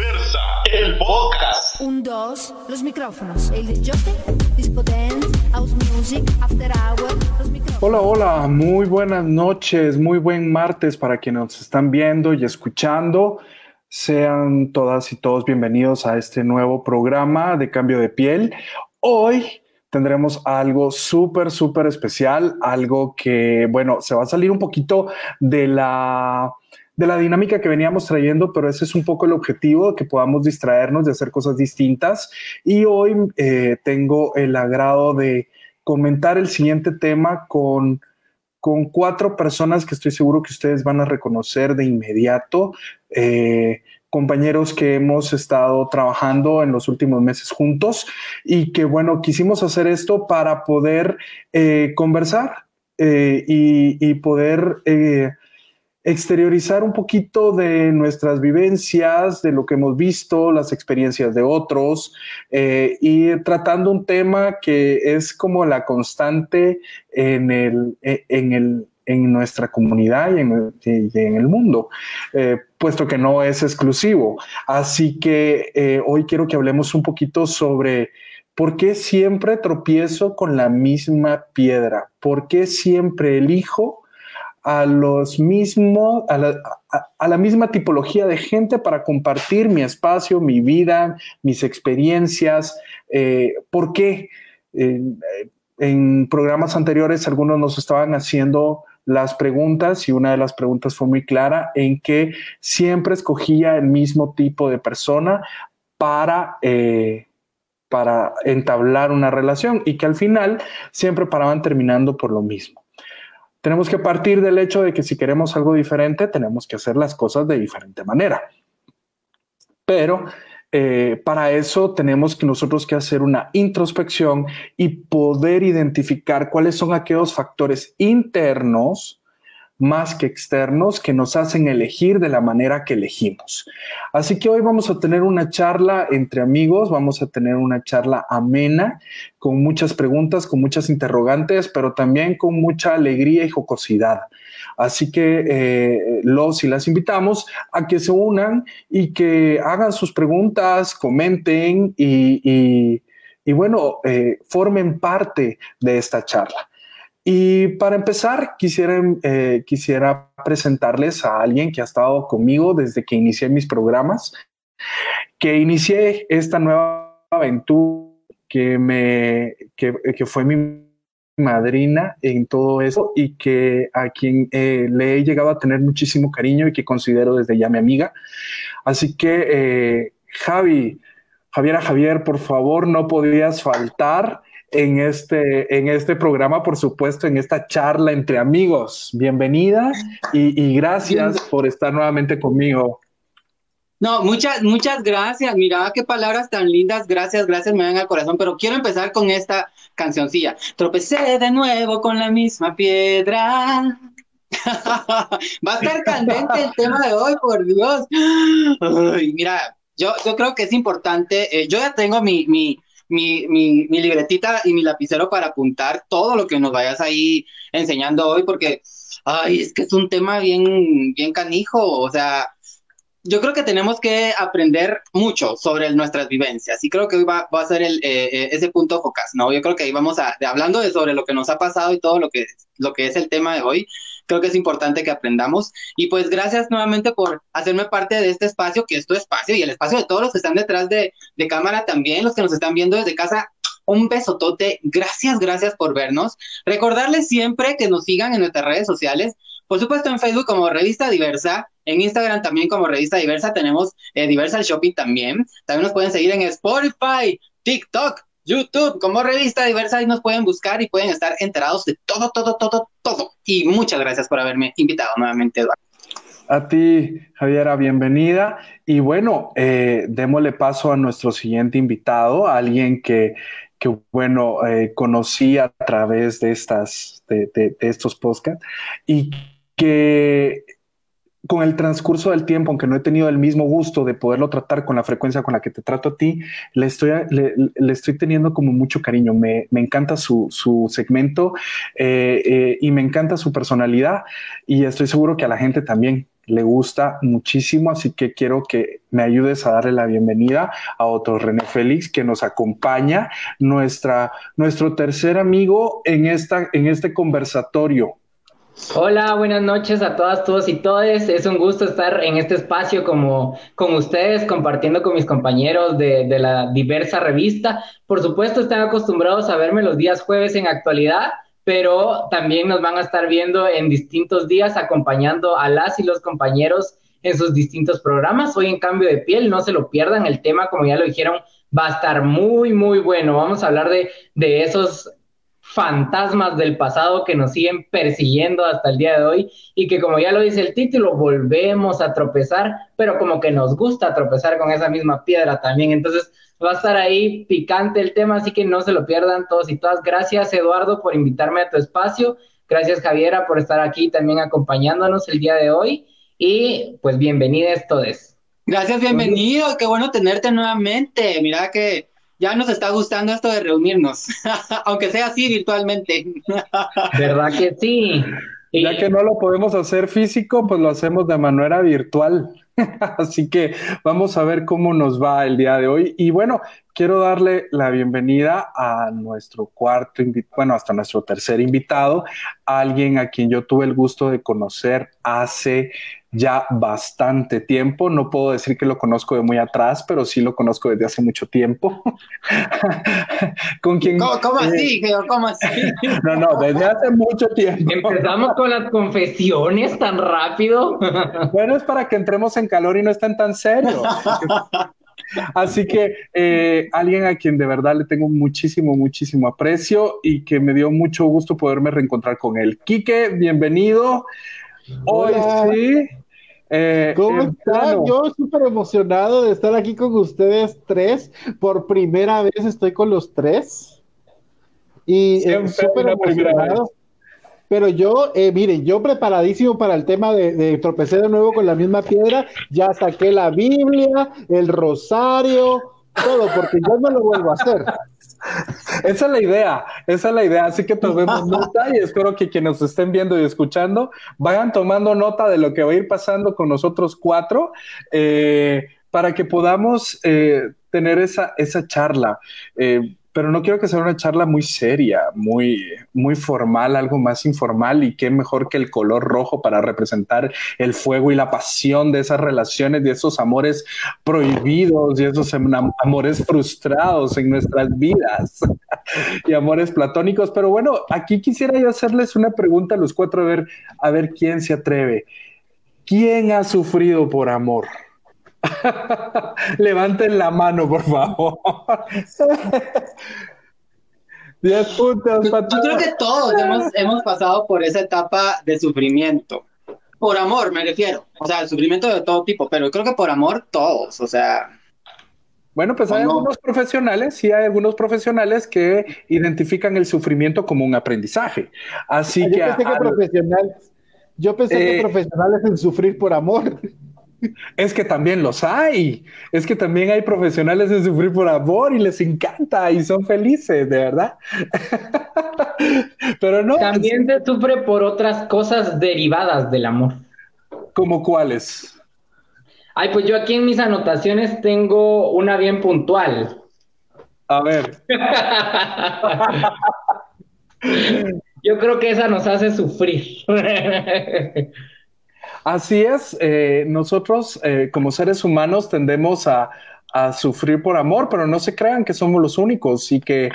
Diversa, el podcast. Un, dos, los micrófonos. El disjockey, disco dance, house music, after hour, los micrófonos. Hola, hola, muy buenas noches, muy buen martes para quienes nos están viendo y escuchando. Sean todas y todos bienvenidos a este nuevo programa de cambio de piel. Hoy tendremos algo súper, súper especial, algo que, bueno, se va a salir un poquito de la de la dinámica que veníamos trayendo, pero ese es un poco el objetivo, que podamos distraernos de hacer cosas distintas. Y hoy eh, tengo el agrado de comentar el siguiente tema con, con cuatro personas que estoy seguro que ustedes van a reconocer de inmediato. Eh, compañeros que hemos estado trabajando en los últimos meses juntos y que bueno, quisimos hacer esto para poder eh, conversar y, poder exteriorizar un poquito de nuestras vivencias, de lo que hemos visto, las experiencias de otros, eh, y tratando un tema que es como la constante en, el, e, en, el, en nuestra comunidad y en, el mundo, eh, puesto que no es exclusivo. Así que eh, hoy quiero que hablemos un poquito sobre... ¿Por qué siempre tropiezo con la misma piedra? ¿Por qué siempre elijo a los mismos, a la, misma tipología de gente para compartir mi espacio, mi vida, mis experiencias. Eh, ¿Por qué? en programas anteriores algunos nos estaban haciendo las preguntas y una de las preguntas fue muy clara en que siempre escogía el mismo tipo de persona para, eh, para entablar una relación y que al final siempre paraban terminando por lo mismo tenemos que partir del hecho de que si queremos algo diferente, tenemos que hacer las cosas de diferente manera. Pero eh, para eso tenemos que nosotros que hacer una introspección y poder identificar cuáles son aquellos factores internos más que externos que nos hacen elegir de la manera que elegimos. Así que hoy vamos a tener una charla entre amigos, vamos a tener una charla amena, con muchas preguntas, con muchas interrogantes, pero también con mucha alegría y jocosidad. Así que eh, los y las invitamos a que se unan y que hagan sus preguntas, comenten y, bueno, eh, formen parte de esta charla. Y para empezar, quisiera, eh, quisiera presentarles a alguien que ha estado conmigo desde que inicié mis programas, que inicié esta nueva aventura que, me, que fue mi madrina en todo eso y que a quien eh, le he llegado a tener muchísimo cariño y que considero desde ya mi amiga. Así que, eh, Javi, Javiera Javier, por favor, no podías faltar en este, en este programa, por supuesto, en esta charla entre amigos. Bienvenida y, gracias por estar nuevamente conmigo. No, muchas, muchas gracias. Mira qué palabras tan lindas. Gracias, gracias, me dan al corazón. Pero quiero empezar con esta cancioncilla. Tropecé de nuevo con la misma piedra. Va a estar candente el tema de hoy, por Dios. mira, yo, yo creo que es importante. Eh, yo ya tengo mi, mi, mi, mi, mi, libretita y mi lapicero para apuntar todo lo que nos vayas ahí enseñando hoy, porque, ay, es que es un tema bien, bien canijo, o sea, yo creo que tenemos que aprender mucho sobre nuestras vivencias y creo que hoy va, va a ser el, eh, eh, ese punto focus, ¿no? Yo creo que ahí vamos a, hablando de sobre lo que nos ha pasado y todo lo que, lo que es el tema de hoy, creo que es importante que aprendamos. Y pues gracias nuevamente por hacerme parte de este espacio, que es tu espacio y el espacio de todos los que están detrás de, cámara también, los que nos están viendo desde casa. Un besotote, gracias, gracias por vernos. Recordarles siempre que nos sigan en nuestras redes sociales, por supuesto en Facebook como Revista Diversa, en Instagram también como Revista Diversa, tenemos eh, Diversa Shopping también. También nos pueden seguir en Spotify, TikTok, YouTube, como revista diversa, y nos pueden buscar y pueden estar enterados de todo, todo, todo, todo. Y muchas gracias por haberme invitado nuevamente, Eduardo. A ti, Javiera, bienvenida. Y bueno, eh, démosle paso a nuestro siguiente invitado, alguien que, que bueno, eh, conocí a través de, estas, de, de estos podcasts y que con el transcurso del tiempo, aunque no he tenido el mismo gusto de poderlo tratar con la frecuencia con la que te trato a ti, le estoy, le, estoy teniendo como mucho cariño. Me, me encanta su, su segmento eh, eh, y me encanta su personalidad y estoy seguro que a la gente también le gusta muchísimo, así que quiero que me ayudes a darle la bienvenida a otro René Félix que nos acompaña, nuestra, nuestro tercer amigo en, esta, en este conversatorio. Hola, buenas noches a todas, todos y todes. Es un gusto estar en este espacio como con ustedes, compartiendo con mis compañeros de, la diversa revista. Por supuesto, están acostumbrados a verme los días jueves en actualidad, pero también nos van a estar viendo en distintos días acompañando a las y los compañeros en sus distintos programas. Hoy en cambio de piel, no se lo pierdan, el tema, como ya lo dijeron, va a estar muy, muy bueno. Vamos a hablar de esos fantasmas del pasado que nos siguen persiguiendo hasta el día de hoy y que como ya lo dice el título, volvemos a tropezar, pero como que nos gusta tropezar con esa misma piedra también. Entonces va a estar ahí picante el tema, así que no se lo pierdan todos y todas. Gracias Eduardo por invitarme a tu espacio. Gracias Javiera por estar aquí también acompañándonos el día de hoy y pues bienvenidos todos. Gracias, bienvenido, qué bueno tenerte nuevamente. Mira que ya nos está gustando esto de reunirnos, aunque sea así virtualmente. ¿Verdad que sí? Ya que no lo podemos hacer físico, pues lo hacemos de manera virtual. Así que vamos a ver cómo nos va el día de hoy. Y bueno, quiero darle la bienvenida a nuestro cuarto, bueno, hasta nuestro tercer invitado, alguien a quien yo tuve el gusto de conocer hace ya bastante tiempo. No puedo decir que lo conozco de muy atrás, pero sí lo conozco desde hace mucho tiempo. con quien, ¿Cómo, así? ¿Cómo así? no, no, desde hace mucho tiempo. Empezamos con las confesiones tan rápido. bueno, es para que entremos en calor y no estén tan serios. Así que eh, alguien a quien de verdad le tengo muchísimo, muchísimo aprecio y que me dio mucho gusto poderme reencontrar con él. Quique, bienvenido. Hoy sí eh, ¿Cómo están? Yo súper emocionado de estar aquí con ustedes tres. Por primera vez estoy con los tres. Y eh, súper emocionado. Pero yo, eh, miren, yo preparadísimo para el tema de, de tropecé de nuevo con la misma piedra. Ya saqué la Biblia, el rosario, todo, porque yo no lo vuelvo a hacer. Esa es la idea, esa es la idea. Así que tomemos nota y espero que quienes nos estén viendo y escuchando vayan tomando nota de lo que va a ir pasando con nosotros cuatro eh, para que podamos eh, tener esa, esa charla. Eh, pero no quiero que sea una charla muy seria, muy, muy formal, algo más informal y qué mejor que el color rojo para representar el fuego y la pasión de esas relaciones, de esos amores prohibidos y esos amores frustrados en nuestras vidas y amores platónicos. Pero bueno, aquí quisiera yo hacerles una pregunta a los cuatro a ver, a ver quién se atreve. ¿Quién ha sufrido por amor? Levanten la mano, por favor. Diez puntos. Yo, creo que todos hemos, pasado por esa etapa de sufrimiento. Por amor, me refiero. O sea, el sufrimiento de todo tipo, pero creo que por amor todos. O sea. Bueno, pues hay algunos profesionales, sí hay algunos profesionales que identifican el sufrimiento como un aprendizaje. Así yo que. Pensé que profesionales, yo pensé que eh, profesionales en sufrir por amor. Es que también los hay. Es que también hay profesionales en sufrir por amor y les encanta y son felices, de verdad. Pero no. También se sufre por otras cosas derivadas del amor. ¿Como cuáles? Ay, pues yo aquí en mis anotaciones tengo una bien puntual. A ver. yo creo que esa nos hace sufrir. Así es, eh, nosotros eh, como seres humanos tendemos a, sufrir por amor, pero no se crean que somos los únicos y que,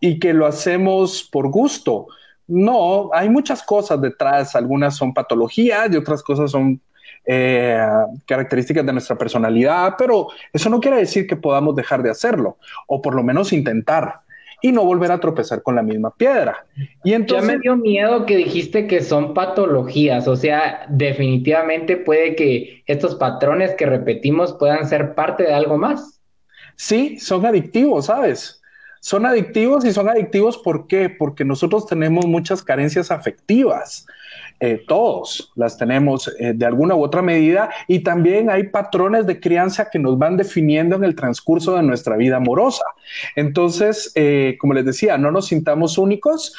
y que lo hacemos por gusto. No, hay muchas cosas detrás, algunas son patologías y otras cosas son eh, características de nuestra personalidad, pero eso no quiere decir que podamos dejar de hacerlo o por lo menos intentar y no volver a tropezar con la misma piedra. Y entonces... Ya me dio miedo que dijiste que son patologías, o sea, definitivamente puede que estos patrones que repetimos puedan ser parte de algo más. Sí, son adictivos, ¿sabes? Son adictivos y son adictivos. Porque nosotros tenemos muchas carencias afectivas. Eh, todos las tenemos eh, de alguna u otra medida y también hay patrones de crianza que nos van definiendo en el transcurso de nuestra vida amorosa. Entonces, eh, como les decía, no nos sintamos únicos,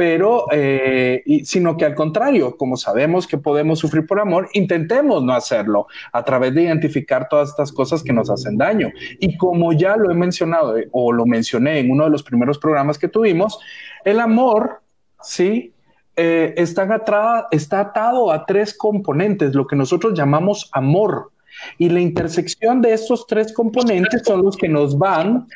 pero, eh, sino que al contrario, como sabemos que podemos sufrir por amor, intentemos no hacerlo a través de identificar todas estas cosas que nos hacen daño. Y como ya lo he mencionado eh, o lo mencioné en uno de los primeros programas que tuvimos, el amor, ¿sí? Eh, está, está atado a tres componentes, lo que nosotros llamamos amor. Y la intersección de estos tres componentes son los que nos van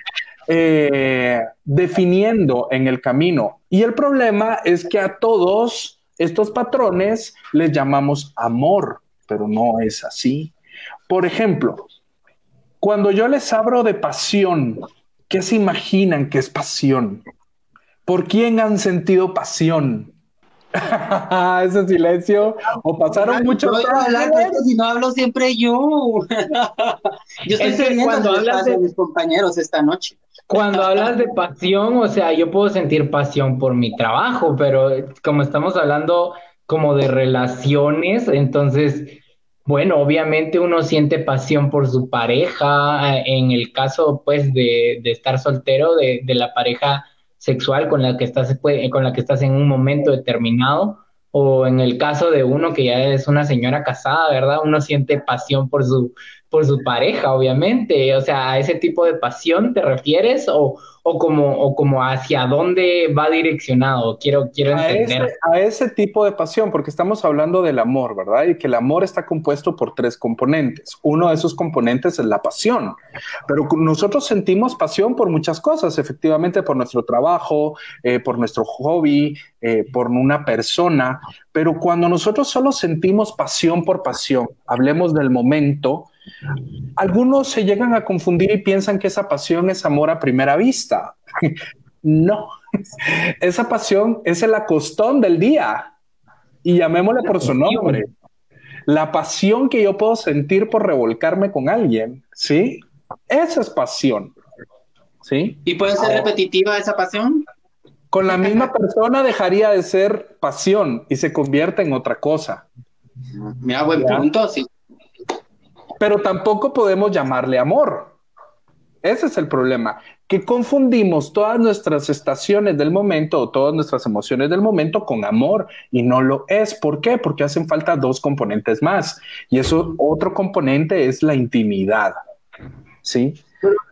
eh, definiendo en el camino. Y el problema es que a todos estos patrones les llamamos amor, pero no es así. Por ejemplo, cuando yo les hablo de pasión, ¿qué se imaginan que es pasión? ¿Por quién han sentido pasión? Ese silencio. O pasaron mucho si no hablo siempre yo. yo estoy cuando hablas de mis compañeros esta noche. Cuando hablas de pasión, o sea, yo puedo sentir pasión por mi trabajo, pero como estamos hablando como de relaciones, entonces, bueno, obviamente uno siente pasión por su pareja, en el caso pues de, de estar soltero, de, de la pareja sexual con la que estás, con la que estás en un momento determinado, o en el caso de uno que ya es una señora casada, ¿verdad? Uno siente pasión por su, por su pareja, obviamente. O sea, ¿a ese tipo de pasión te refieres o, o, como, o como hacia dónde va direccionado? Quiero, quiero entender. A ese, a ese tipo de pasión, porque estamos hablando del amor, ¿verdad? Y que el amor está compuesto por tres componentes. Uno de esos componentes es la pasión, pero nosotros sentimos pasión por muchas cosas, efectivamente, por nuestro trabajo, eh, por nuestro hobby, eh, por una persona, pero cuando nosotros solo sentimos pasión por pasión, hablemos del momento, algunos se llegan a confundir y piensan que esa pasión es amor a primera vista. no, esa pasión es el acostón del día y llamémosle por su nombre. La pasión que yo puedo sentir por revolcarme con alguien, ¿sí? Esa es pasión, ¿sí? ¿Y puede ser repetitiva esa pasión? Con la misma persona dejaría de ser pasión y se convierte en otra cosa. Mira, buen punto, sí pero tampoco podemos llamarle amor. Ese es el problema, que confundimos todas nuestras estaciones del momento o todas nuestras emociones del momento con amor y no lo es. ¿Por qué? Porque hacen falta dos componentes más y eso otro componente es la intimidad. ¿Sí?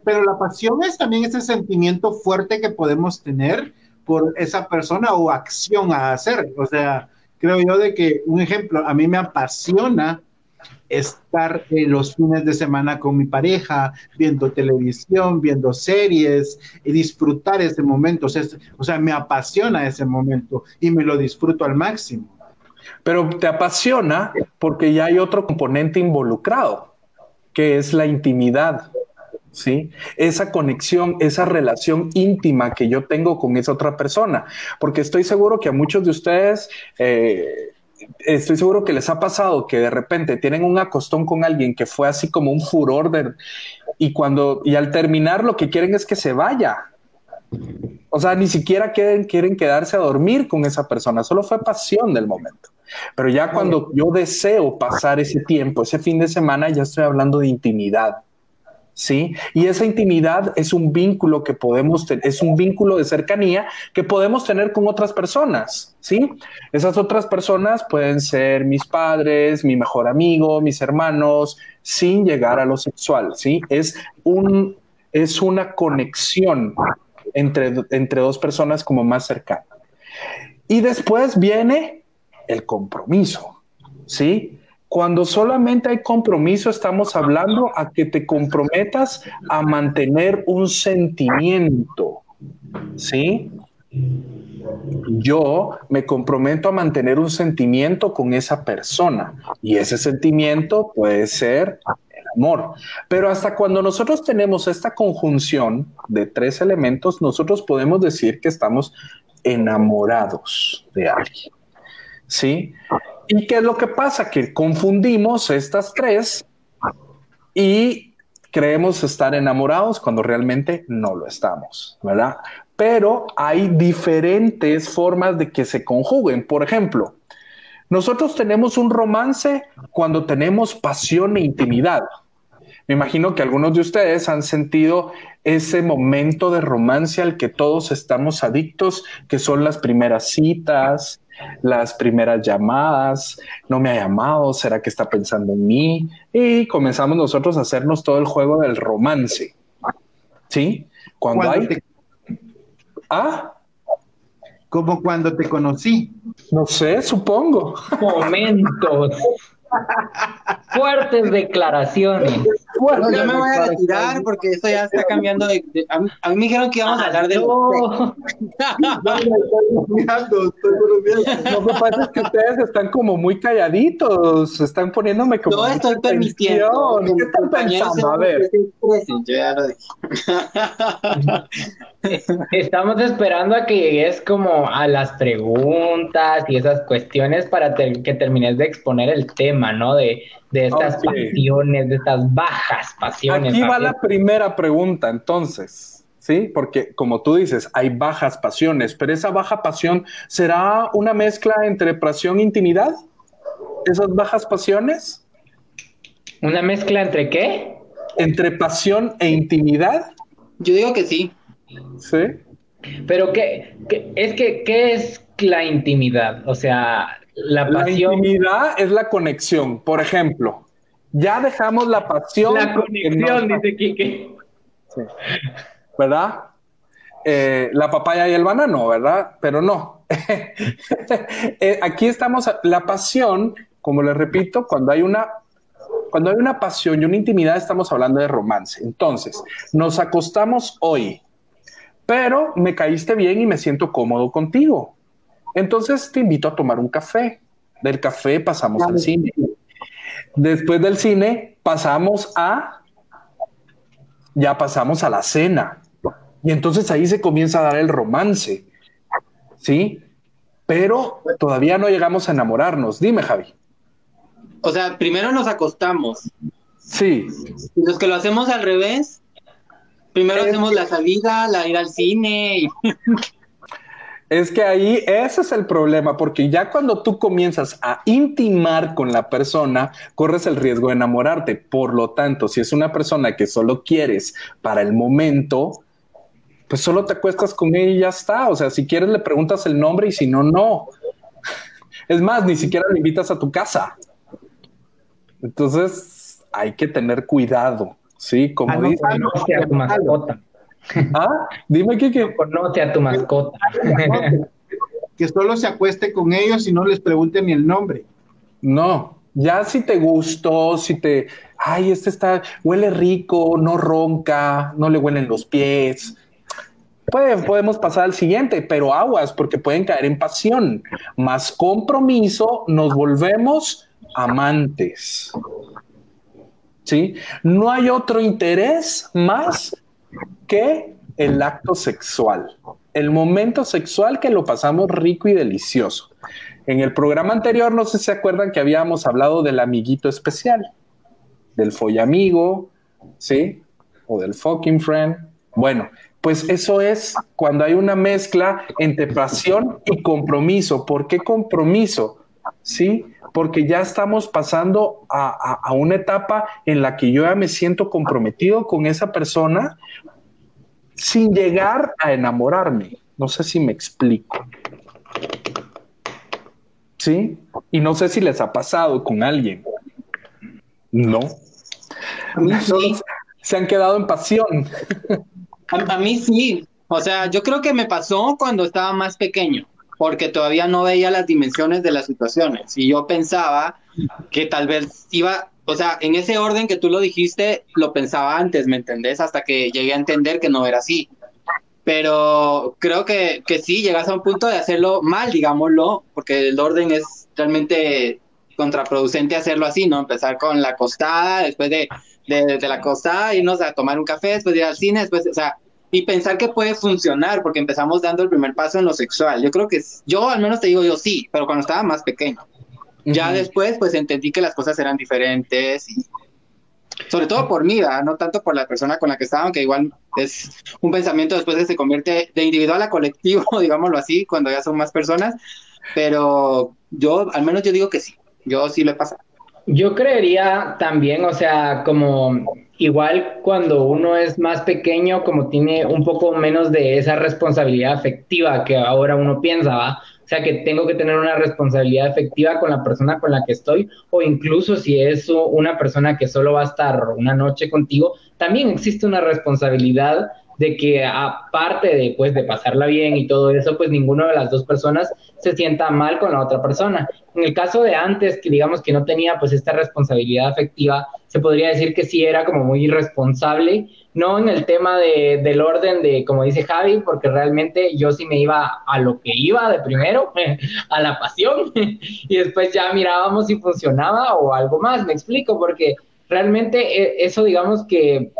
Pero, la pasión es también ese sentimiento fuerte que podemos tener por esa persona o acción a hacer. O sea, creo yo de que un ejemplo, a mí me apasiona estar en los fines de semana con mi pareja, viendo televisión, viendo series y disfrutar ese momento. O sea, me apasiona ese momento y me lo disfruto al máximo. Pero te apasiona porque ya hay otro componente involucrado, que es la intimidad. ¿sí? Esa conexión, esa relación íntima que yo tengo con esa otra persona, porque estoy seguro que a muchos de ustedes eh, estoy seguro que les ha pasado que de repente tienen un acostón con alguien que fue así como un furor de, y cuando y al terminar lo que quieren es que se vaya. O sea, ni siquiera quieren, quieren quedarse a dormir con esa persona, solo fue pasión del momento. Pero ya cuando yo deseo pasar ese tiempo, ese fin de semana, ya estoy hablando de intimidad. ¿Sí? Y esa intimidad es un vínculo que podemos tener, es un vínculo de cercanía que podemos tener con otras personas, ¿sí? Esas otras personas pueden ser mis padres, mi mejor amigo, mis hermanos, sin llegar a lo sexual, ¿sí? Es un, es una conexión entre, entre dos personas como más cercana. Y después viene el compromiso, ¿sí? Cuando solamente hay compromiso, estamos hablando a que te comprometas a mantener un sentimiento. ¿Sí? Yo me comprometo a mantener un sentimiento con esa persona y ese sentimiento puede ser el amor. Pero hasta cuando nosotros tenemos esta conjunción de tres elementos, nosotros podemos decir que estamos enamorados de alguien. ¿Sí? ¿Y qué es lo que pasa? Que confundimos estas tres y creemos estar enamorados cuando realmente no lo estamos, ¿verdad? Pero hay diferentes formas de que se conjuguen. Por ejemplo, nosotros tenemos un romance cuando tenemos pasión e intimidad. Me imagino que algunos de ustedes han sentido ese momento de romance al que todos estamos adictos, que son las primeras citas, las primeras llamadas, no me ha llamado, ¿será que está pensando en mí? Y comenzamos nosotros a hacernos todo el juego del romance. ¿Sí? Cuando hay... ¿Ah? Como cuando te conocí. No sé, supongo. Momentos. Fuertes declaraciones. Bueno, yo me voy a retirar porque esto ya está cambiando de, a, mí, me dijeron que íbamos a hablar de no. Lo que pasa es que ustedes están como muy calladitos, están poniéndome como No estoy permitiendo. ¿Qué están pensando? A ver. Estamos esperando a que llegues como a las preguntas y esas cuestiones para que termines de exponer el tema, ¿no? De, de estas pasiones, de estas bajas pasiones. Aquí va la primera pregunta, entonces, ¿sí? Porque como tú dices, hay bajas pasiones, pero esa baja pasión será una mezcla entre pasión e intimidad. ¿Esas bajas pasiones? ¿Una mezcla entre qué? Entre pasión e intimidad. Yo digo que sí. Sí. Pero qué, qué es que, ¿qué es la intimidad? O sea, la pasión. intimidad es la conexión. Por ejemplo, ya dejamos la pasión. La conexión, dice Quique. ¿Verdad? Eh, la papaya y el banano, ¿verdad? Pero no. Eh, aquí estamos, la pasión, como les repito, cuando hay una cuando hay una pasión y una intimidad, estamos hablando de romance. Entonces, nos acostamos hoy, pero me caíste bien y me siento cómodo contigo. Entonces te invito a tomar un café. Del café pasamos al cine. Después del cine pasamos a, ya pasamos a la cena. Y entonces ahí se comienza a dar el romance. ¿Sí? Pero todavía no llegamos a enamorarnos. Dime, Javi. O sea, primero nos acostamos. Sí. Y los que lo hacemos al revés, primero hacemos la salida, la ir al cine. Y... Es que ahí ese es el problema, porque ya cuando tú comienzas a intimar con la persona, corres el riesgo de enamorarte. Por lo tanto, si es una persona que solo quieres para el momento, pues solo te acuestas con ella y ya está. O sea, si quieres le preguntas el nombre y si no, no. Es más, ni siquiera le invitas a tu casa. Entonces, hay que tener cuidado, ¿sí? Como dice. a tu mascota. Ah, dime que conoce a tu mascota. que solo se acueste con ellos y no les pregunte ni el nombre. No, ya si te gustó, si te, ay, este está, huele rico, no ronca, no le huelen los pies. podemos pasar al siguiente, pero aguas, porque pueden caer en pasión. Más compromiso, nos volvemos amantes. ¿Sí? No hay otro interés más que el acto sexual, el momento sexual que lo pasamos rico y delicioso. En el programa anterior, no sé si se acuerdan que habíamos hablado del amiguito especial, del follamigo, ¿sí? O del fucking friend. Bueno, pues eso es cuando hay una mezcla entre pasión y compromiso. ¿Por qué compromiso? ¿Sí? Porque ya estamos pasando a, a, una etapa en la que yo ya me siento comprometido con esa persona sin llegar a enamorarme. No sé si me explico. ¿Sí? Y no sé si les ha pasado con alguien. No. A mí sí. Se han quedado en pasión. A, a, mí sí. O sea, yo creo que me pasó cuando estaba más pequeño, porque todavía no veía las dimensiones de las situaciones. Y yo pensaba que tal vez iba o sea, en ese orden que tú lo dijiste, lo pensaba antes, ¿me entendés? Hasta que llegué a entender que no era así. Pero creo que, que sí, llegas a un punto de hacerlo mal, digámoslo, porque el orden es realmente contraproducente hacerlo así, ¿no? Empezar con la acostada, después de, de, de la acostada, irnos a tomar un café, después de ir al cine, después, o sea, y pensar que puede funcionar, porque empezamos dando el primer paso en lo sexual. Yo creo que yo al menos te digo yo sí, pero cuando estaba más pequeño. Ya después, pues entendí que las cosas eran diferentes y sobre todo por mí, no tanto por la persona con la que estaba, que igual es un pensamiento después que se convierte de individual a colectivo, digámoslo así, cuando ya son más personas, pero yo, al menos yo digo que sí, yo sí lo he pasado. Yo creería también, o sea, como igual cuando uno es más pequeño, como tiene un poco menos de esa responsabilidad afectiva que ahora uno piensa, ¿va? O sea, que tengo que tener una responsabilidad efectiva con la persona con la que estoy, o incluso si es una persona que solo va a estar una noche contigo, también existe una responsabilidad de que aparte de, pues, de pasarla bien y todo eso, pues ninguna de las dos personas se sienta mal con la otra persona. En el caso de antes, que digamos que no tenía pues esta responsabilidad afectiva, se podría decir que sí era como muy irresponsable, no en el tema de, del orden de, como dice Javi, porque realmente yo sí me iba a lo que iba de primero, a la pasión, y después ya mirábamos si funcionaba o algo más, me explico, porque realmente eh, eso digamos que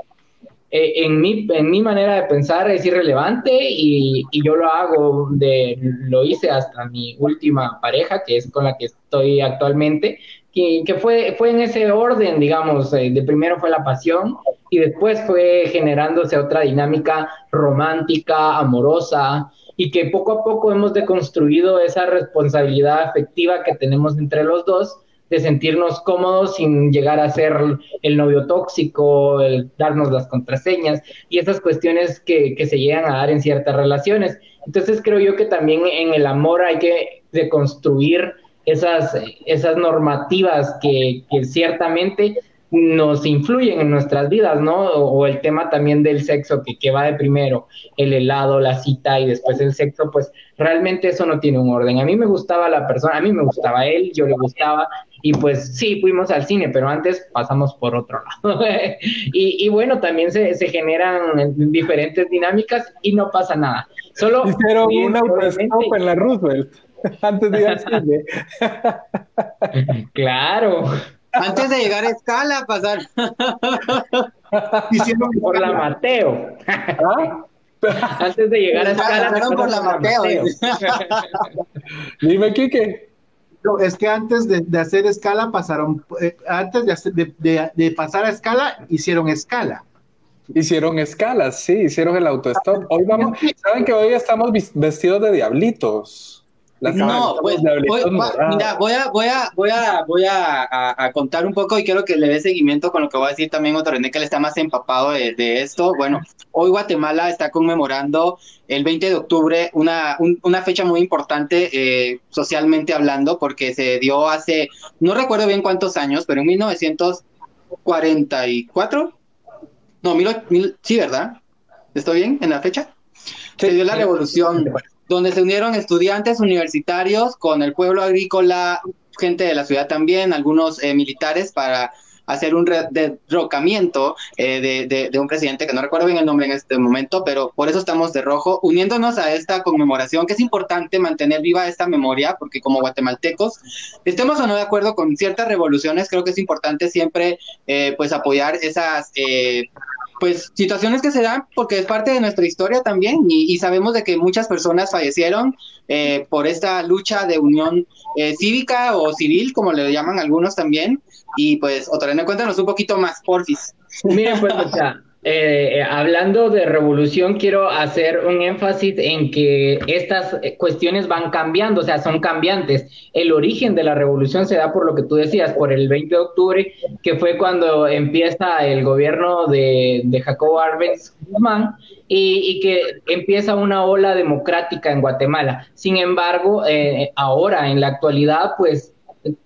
eh, en, mi, en mi manera de pensar es irrelevante y, y, yo lo hago, de, lo hice hasta mi última pareja, que es con la que estoy actualmente, que, que fue, fue en ese orden, digamos, eh, de primero fue la pasión y después fue generándose otra dinámica romántica, amorosa, y que poco a poco hemos deconstruido esa responsabilidad afectiva que tenemos entre los dos de sentirnos cómodos sin llegar a ser el novio tóxico, el darnos las contraseñas y esas cuestiones que, que se llegan a dar en ciertas relaciones. Entonces creo yo que también en el amor hay que deconstruir esas, esas normativas que, que ciertamente nos influyen en nuestras vidas, ¿no? O, el tema también del sexo, que, que, va de primero, el helado, la cita y después el sexo, pues realmente eso no tiene un orden. A mí me gustaba la persona, a mí me gustaba él, yo le gustaba, y pues sí, fuimos al cine, pero antes pasamos por otro lado. y, y, bueno, también se, se, generan diferentes dinámicas y no pasa nada. Solo hicieron un autostop en la Roosevelt antes de ir al cine. claro. Antes de llegar a escala, pasar. Hicieron por la Mateo. ¿Ah? Antes de llegar a escala. Pasaron por la Mateo. Dime, Kike es que antes de, hacer escala pasaron, eh, antes de, de, pasar a escala, hicieron escala. Hicieron escalas, sí, hicieron el autostop. Hoy vamos, saben que hoy estamos vestidos de diablitos no, pues, voy, mira, voy a, voy a, voy a, voy a, contar un poco y quiero que le dé seguimiento con lo que voy a decir también otro René que él está más empapado de, esto. Bueno, hoy Guatemala está conmemorando el 20 de octubre una, una fecha muy importante eh, socialmente hablando porque se dio hace, no recuerdo bien cuántos años, pero en 1944, no, mil, sí, ¿verdad? ¿Estoy bien en la fecha? se dio la revolución donde se unieron estudiantes universitarios con el pueblo agrícola, gente de la ciudad también, algunos eh, militares para hacer un derrocamiento eh, de, un presidente que no recuerdo bien el nombre en este momento, pero por eso estamos de rojo, uniéndonos a esta conmemoración, que es importante mantener viva esta memoria, porque como guatemaltecos, estemos o no de acuerdo con ciertas revoluciones, creo que es importante siempre eh, pues apoyar esas pues situaciones que se dan porque es parte de nuestra historia también y, sabemos de que muchas personas fallecieron eh, por esta lucha de unión eh, cívica o civil, como le llaman algunos también. Y pues, Otorena, cuéntanos un poquito más, porfis. Miren, pues, o sea, eh, eh, hablando de revolución, quiero hacer un énfasis en que estas cuestiones van cambiando, o sea, son cambiantes. El origen de la revolución se da por lo que tú decías, por el 20 de octubre, que fue cuando empieza el gobierno de, de Jacobo Arbenz Guzmán y, que empieza una ola democrática en Guatemala. Sin embargo, eh, ahora, en la actualidad, pues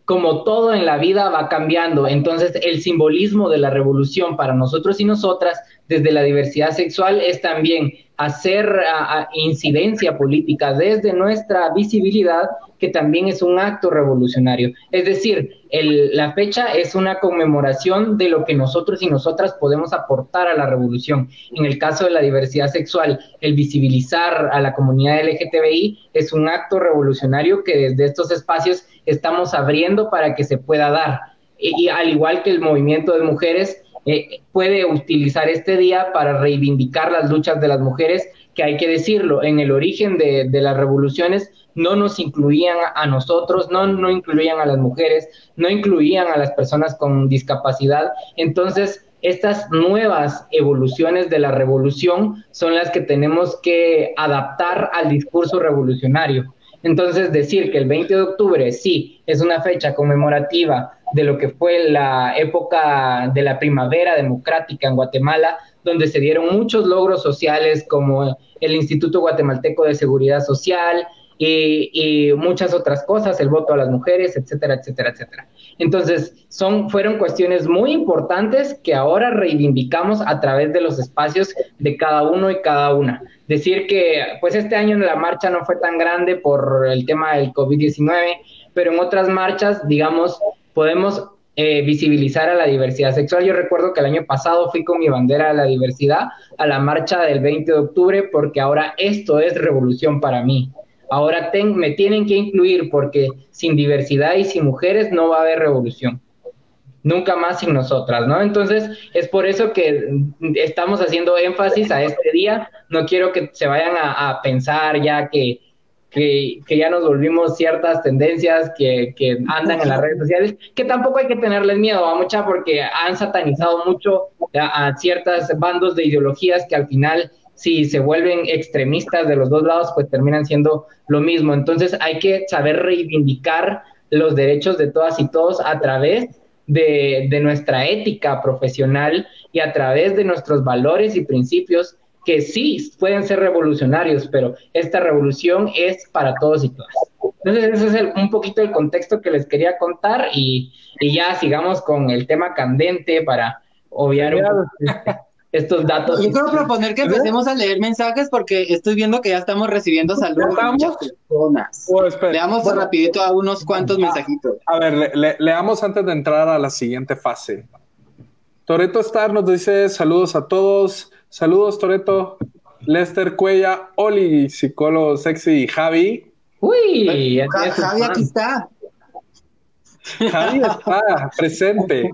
como todo en la vida va cambiando, entonces el simbolismo de la revolución para nosotros y nosotras desde la diversidad sexual es también hacer incidencia política desde nuestra visibilidad, que también es un acto revolucionario. Es decir, la fecha es una conmemoración de lo que nosotros y nosotras podemos aportar a la revolución. En el caso de la diversidad sexual, el visibilizar a la comunidad LGTBI es un acto revolucionario que desde estos espacios estamos abriendo para que se pueda dar. y al igual que el movimiento de mujeres, eh, puede utilizar este día para reivindicar las luchas de las mujeres, que hay que decirlo, en el origen de, las revoluciones no nos incluían a nosotros, no, no incluían a las mujeres, no incluían a las personas con discapacidad. Entonces, estas nuevas evoluciones de la revolución son las que tenemos que adaptar al discurso revolucionario. Entonces, decir que el 20 de octubre sí es una fecha conmemorativa de lo que fue la época de la primavera democrática en Guatemala, donde se dieron muchos logros sociales como el Instituto Guatemalteco de Seguridad Social y, muchas otras cosas, el voto a las mujeres, etcétera, etcétera, etcétera. Entonces, son, fueron cuestiones muy importantes que ahora reivindicamos a través de los espacios de cada uno y cada una. Decir que, pues este año la marcha no fue tan grande por el tema del COVID-19, pero en otras marchas, digamos, podemos eh, visibilizar a la diversidad sexual. Yo recuerdo que el año pasado fui con mi bandera de la diversidad a la marcha del 20 de octubre porque ahora esto es revolución para mí. Ahora me tienen que incluir porque sin diversidad y sin mujeres no va a haber revolución. Nunca más sin nosotras, ¿no? Entonces, es por eso que estamos haciendo énfasis a este día. No quiero que se vayan a, pensar ya que, ya nos volvimos ciertas tendencias que, que, andan en las redes sociales, que tampoco hay que tenerles miedo a mucha porque han satanizado mucho a, a ciertas bandos de ideologías que al final si se vuelven extremistas de los dos lados, pues terminan siendo lo mismo. Entonces hay que saber reivindicar los derechos de todas y todos a través de, nuestra ética profesional y a través de nuestros valores y principios que sí pueden ser revolucionarios, pero esta revolución es para todos y todas. Entonces, ese es un poquito el contexto que les quería contar y, ya sigamos con el tema candente para obviar un estos datos. Yo quiero proponer que empecemos a leer mensajes porque estoy viendo que ya estamos recibiendo saludos de muchas personas. Oh, Leamos rapidito a unos cuantos mensajitos. A ver, leamos antes de entrar a la siguiente fase. Toreto Star nos dice saludos a todos. Saludos, Toreto. Lester Cuella, Oli, psicólogo sexy, y Javi. Uy, Javi aquí está. Javi está presente.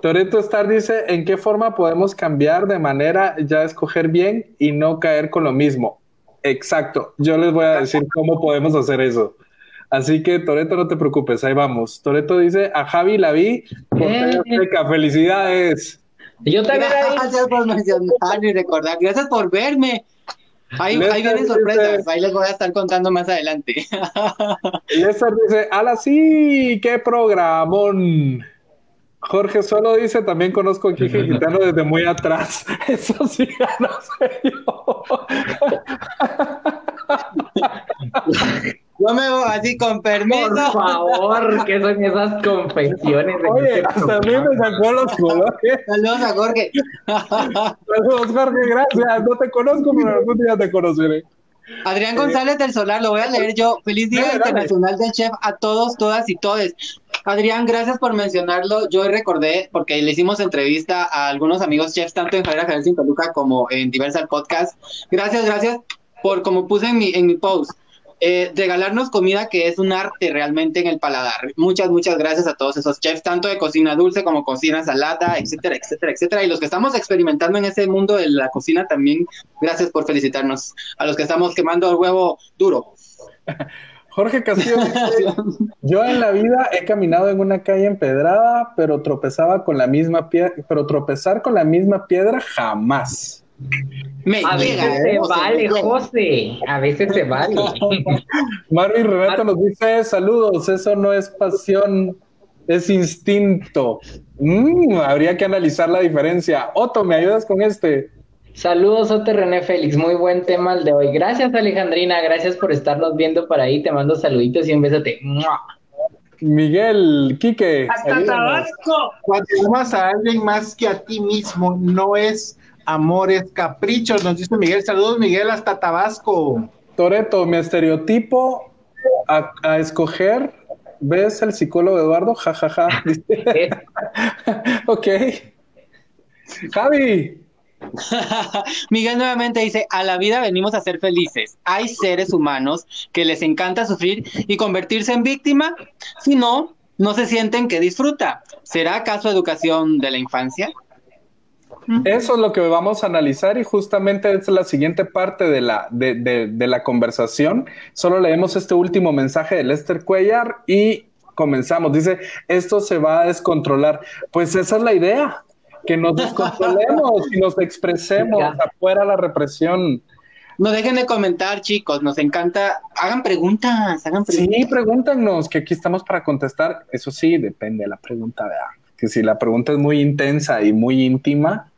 Toreto Star dice, ¿en qué forma podemos cambiar de manera ya escoger bien y no caer con lo mismo? Exacto, yo les voy a decir cómo podemos hacer eso. Así que Toreto, no te preocupes, ahí vamos. Toreto dice, a Javi la vi, eh. felicidades. Yo también Gracias por mencionar y recordar, gracias por verme. Ahí, ahí vienen sorpresas, ahí les voy a estar contando más adelante. Lester dice, ala sí, qué programón. Jorge solo dice, también conozco a Kike Gitano desde muy atrás. Eso sí, no sé yo. Yo me voy así con permiso. Por favor, ¿qué son esas confesiones? Oye, hasta a mí me sacó los colores. Saludos a Jorge. Saludos, Jorge, gracias. No te conozco, pero algún día te conoceré. Adrián González del Solar, lo voy a leer yo. Feliz Día Internacional del Chef a todos, todas y todes. Adrián, gracias por mencionarlo. Yo recordé, porque le hicimos entrevista a algunos amigos chefs, tanto en Javier Javier Luca como en Diversal Podcast. Gracias, gracias por como puse en mi, en mi post. Eh, regalarnos comida que es un arte realmente en el paladar. Muchas, muchas gracias a todos esos chefs, tanto de cocina dulce como cocina salada, etcétera, etcétera, etcétera. Y los que estamos experimentando en ese mundo de la cocina también, gracias por felicitarnos. A los que estamos quemando el huevo duro. Jorge Castillo, yo en la vida he caminado en una calle empedrada, pero tropezaba con la misma piedra, pero tropezar con la misma piedra jamás. a veces se vale, José. A veces se vale. Marvin Renato nos dice: Saludos, eso no es pasión, es instinto. Mm, habría que analizar la diferencia. Otto, ¿me ayudas con este? Saludos, Ote René Félix. Muy buen tema el de hoy. Gracias, Alejandrina. Gracias por estarnos viendo por ahí. Te mando saluditos y un besote. Miguel, Quique. Hasta Tabasco. Cuando amas a alguien más que a ti mismo, no es amores, caprichos, nos dice Miguel. Saludos, Miguel, hasta Tabasco. Toreto, mi estereotipo a, escoger. ¿Ves el psicólogo Eduardo? Ja, ja, ja. ok. Javi. Miguel nuevamente dice, a la vida venimos a ser felices. Hay seres humanos que les encanta sufrir y convertirse en víctima. Si no, no se sienten que disfruta. ¿Será acaso educación de la infancia? Eso es lo que vamos a analizar y justamente es la siguiente parte de la, de, de la conversación. Solo leemos este último mensaje de Lester Cuellar y comenzamos. Dice, esto se va a descontrolar. Pues esa es la idea que nos descontrolemos y nos expresemos afuera la represión. No dejen de comentar, chicos, nos encanta. Hagan preguntas, hagan preguntas. Sí, pregúntanos, que aquí estamos para contestar. Eso sí, depende de la pregunta, ¿verdad? Que si la pregunta es muy intensa y muy íntima.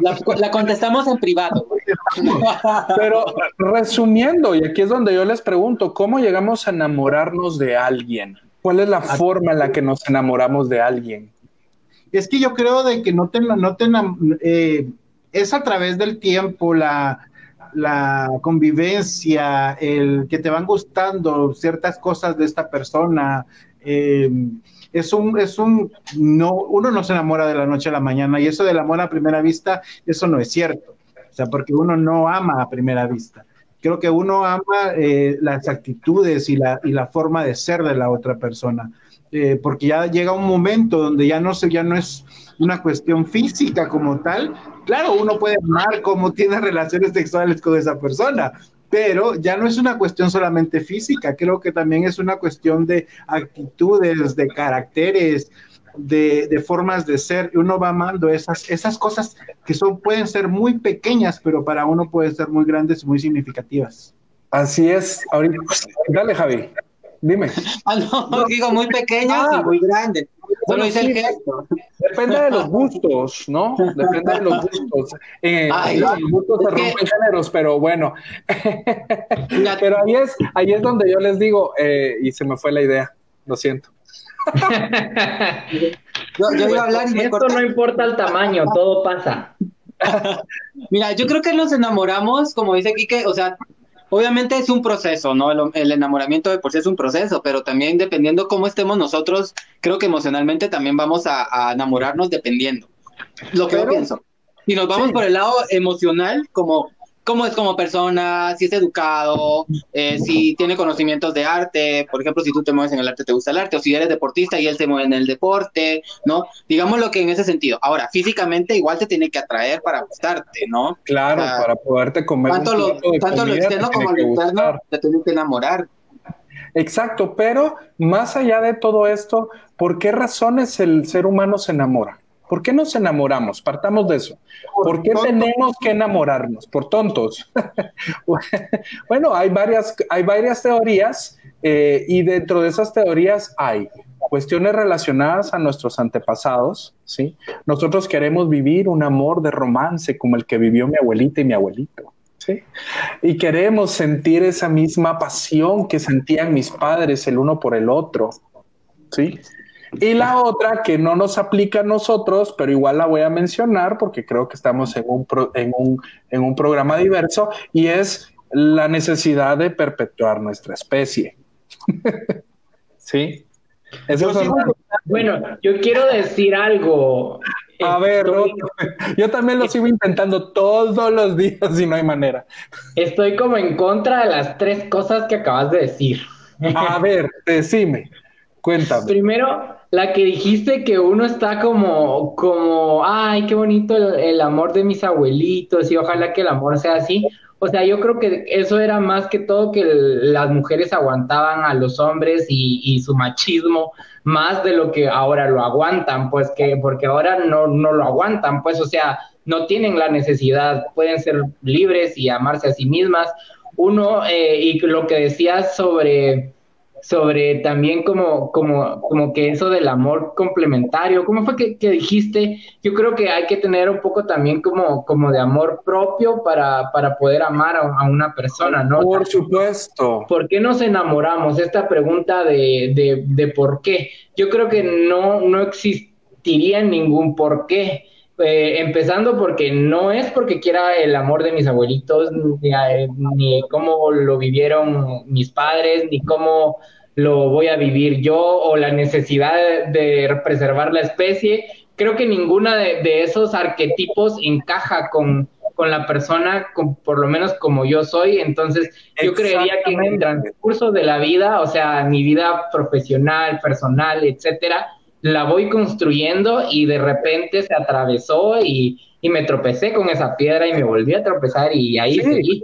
La, contestamos en privado. Pero resumiendo, y aquí es donde yo les pregunto, ¿cómo llegamos a enamorarnos de alguien? ¿Cuál es la forma en la que nos enamoramos de alguien? Es que yo creo de que no te, no te eh, es a través del tiempo, la, la convivencia, el que te van gustando ciertas cosas de esta persona. Eh, es un, es un, no, uno no se enamora de la noche a la mañana y eso del amor a primera vista, eso no es cierto. O sea, porque uno no ama a primera vista. Creo que uno ama eh, las actitudes y la, y la forma de ser de la otra persona. Eh, porque ya llega un momento donde ya no, se, ya no es una cuestión física como tal. Claro, uno puede amar cómo tiene relaciones sexuales con esa persona, pero ya no es una cuestión solamente física, creo que también es una cuestión de actitudes, de caracteres, de, formas de ser. Uno va amando esas, esas cosas que son, pueden ser muy pequeñas, pero para uno pueden ser muy grandes muy significativas. Así es. Ahorita, dale, Javi. Dime. Ah, no, digo muy pequeñas y muy grandes. Solo dice el gesto. Depende de los gustos, ¿no? Depende de los gustos. Eh, los gustos se rompen géneros, pero bueno. pero ahí es, ahí es donde yo les digo, eh, y se me fue la idea, lo siento. yo, yo iba a hablar y Esto no importa el tamaño, todo pasa. Mira, yo creo que nos enamoramos, como dice Kike, o sea, obviamente es un proceso, ¿no? El, enamoramiento de por sí es un proceso, pero también dependiendo cómo estemos nosotros, creo que emocionalmente también vamos a, enamorarnos dependiendo. Lo que yo pienso. Si nos vamos por el lado emocional, como cómo es como persona, si es educado, eh, si tiene conocimientos de arte, por ejemplo, si tú te mueves en el arte, te gusta el arte, o si eres deportista y él se mueve en el deporte, ¿no? Digamos lo que en ese sentido. Ahora, físicamente igual te tiene que atraer para gustarte, ¿no? Claro, para poderte comer. Tanto, lo, tanto lo externo como lo interno te tiene que enamorar. Exacto, pero más allá de todo esto, ¿por qué razones el ser humano se enamora? ¿Por qué nos enamoramos? Partamos de eso. ¿Por qué tenemos que enamorarnos? Por tontos. bueno, hay varias, hay varias teorías eh, y dentro de esas teorías hay cuestiones relacionadas a nuestros antepasados, ¿sí? Nosotros queremos vivir un amor de romance como el que vivió mi abuelita y mi abuelito, ¿sí? Y queremos sentir esa misma pasión que sentían mis padres el uno por el otro, ¿sí? Y la otra que no nos aplica a nosotros, pero igual la voy a mencionar porque creo que estamos en un, en un, en un programa diverso, y es la necesidad de perpetuar nuestra especie. ¿Sí? Eso bueno, yo quiero decir algo. A ver, yo también lo sigo intentando todos los días y no hay manera. Estoy como en contra de las tres cosas que acabas de decir. A ver, decime, cuéntame. Primero, la que dijiste que uno está como, como, ay, qué bonito el, amor de mis abuelitos y ojalá que el amor sea así. O sea, yo creo que eso era más que todo que las mujeres aguantaban a los hombres y, y, su machismo más de lo que ahora lo aguantan, pues que, porque ahora no, no lo aguantan, pues, o sea, no tienen la necesidad, pueden ser libres y amarse a sí mismas. Uno, eh, y lo que decías sobre sobre también como, como, como que eso del amor complementario, ¿cómo fue que, dijiste? Yo creo que hay que tener un poco también como, como de amor propio para, para poder amar a, una persona, ¿no? Por supuesto. ¿Por qué nos enamoramos? Esta pregunta de, de, de por qué. Yo creo que no, no existiría ningún por qué. Eh, empezando porque no es porque quiera el amor de mis abuelitos, ni, ni, cómo lo vivieron mis padres, ni cómo lo voy a vivir yo o la necesidad de, preservar la especie. Creo que ninguna de, esos arquetipos encaja con, con la persona, por lo menos como yo soy. Entonces, yo creería que en el transcurso de la vida, o sea, mi vida profesional, personal, etcétera, la voy construyendo y de repente se atravesó y, me tropecé con esa piedra y me volví a tropezar y ahí seguí.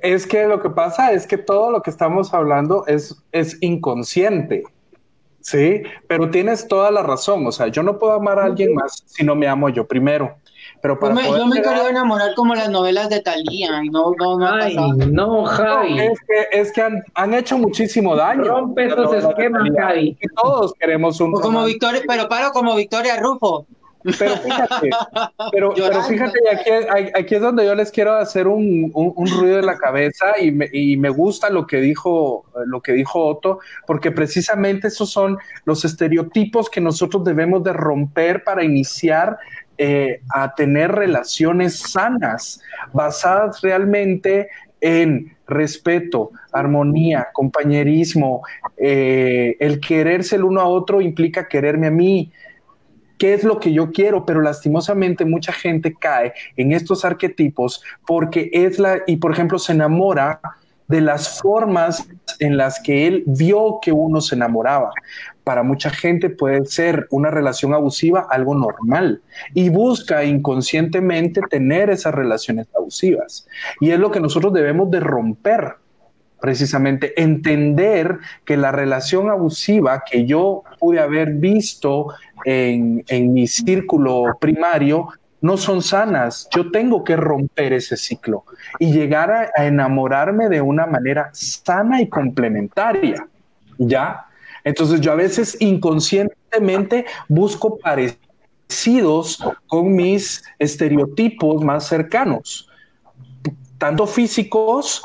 Es que lo que pasa es que todo lo que estamos hablando es, es inconsciente. Sí, pero tienes toda la razón. O sea, yo no puedo amar a alguien más si no me amo yo primero. Pero para yo me, quería enamorar como las novelas de Talía y no, no, no. Ay, no, Javi. es que, es que han, han, hecho muchísimo daño. Rompe esos esquemas, Javi. Y todos queremos un. como Victoria, pero paro como Victoria Rufo. Pero fíjate, pero, pero fíjate, aquí, aquí, es donde yo les quiero hacer un, un, ruido en la cabeza y me, y me, gusta lo que dijo lo que dijo Otto, porque precisamente esos son los estereotipos que nosotros debemos de romper para iniciar eh, a tener relaciones sanas, basadas realmente en respeto, armonía, compañerismo, eh, el quererse el uno a otro implica quererme a mí, qué es lo que yo quiero, pero lastimosamente mucha gente cae en estos arquetipos porque es la, y por ejemplo se enamora de las formas en las que él vio que uno se enamoraba. Para mucha gente puede ser una relación abusiva algo normal y busca inconscientemente tener esas relaciones abusivas. Y es lo que nosotros debemos de romper precisamente entender que la relación abusiva que yo pude haber visto en, mi círculo primario no son sanas. Yo tengo que romper ese ciclo y llegar a, enamorarme de una manera sana y complementaria. ¿Ya? Entonces yo a veces inconscientemente busco parecidos con mis estereotipos más cercanos, tanto físicos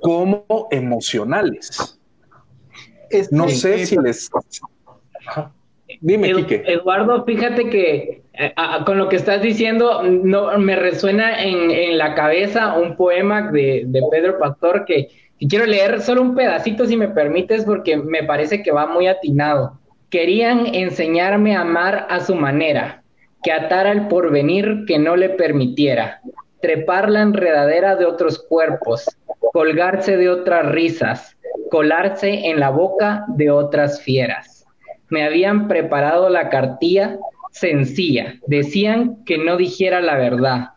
como emocionales. no sé si les... Dime, Eduardo, fíjate que eh, con lo que estás diciendo, no, me resuena en, la cabeza un poema de, Pedro Pastor que, quiero leer solo un pedacito, si me permites, porque me parece que va muy atinado. Querían enseñarme a amar a su manera, que atara el porvenir que no le permitiera, trepar la enredadera de otros cuerpos, colgarse de otras risas, colarse en la boca de otras fieras me habían preparado la cartilla sencilla. Decían que no dijera la verdad.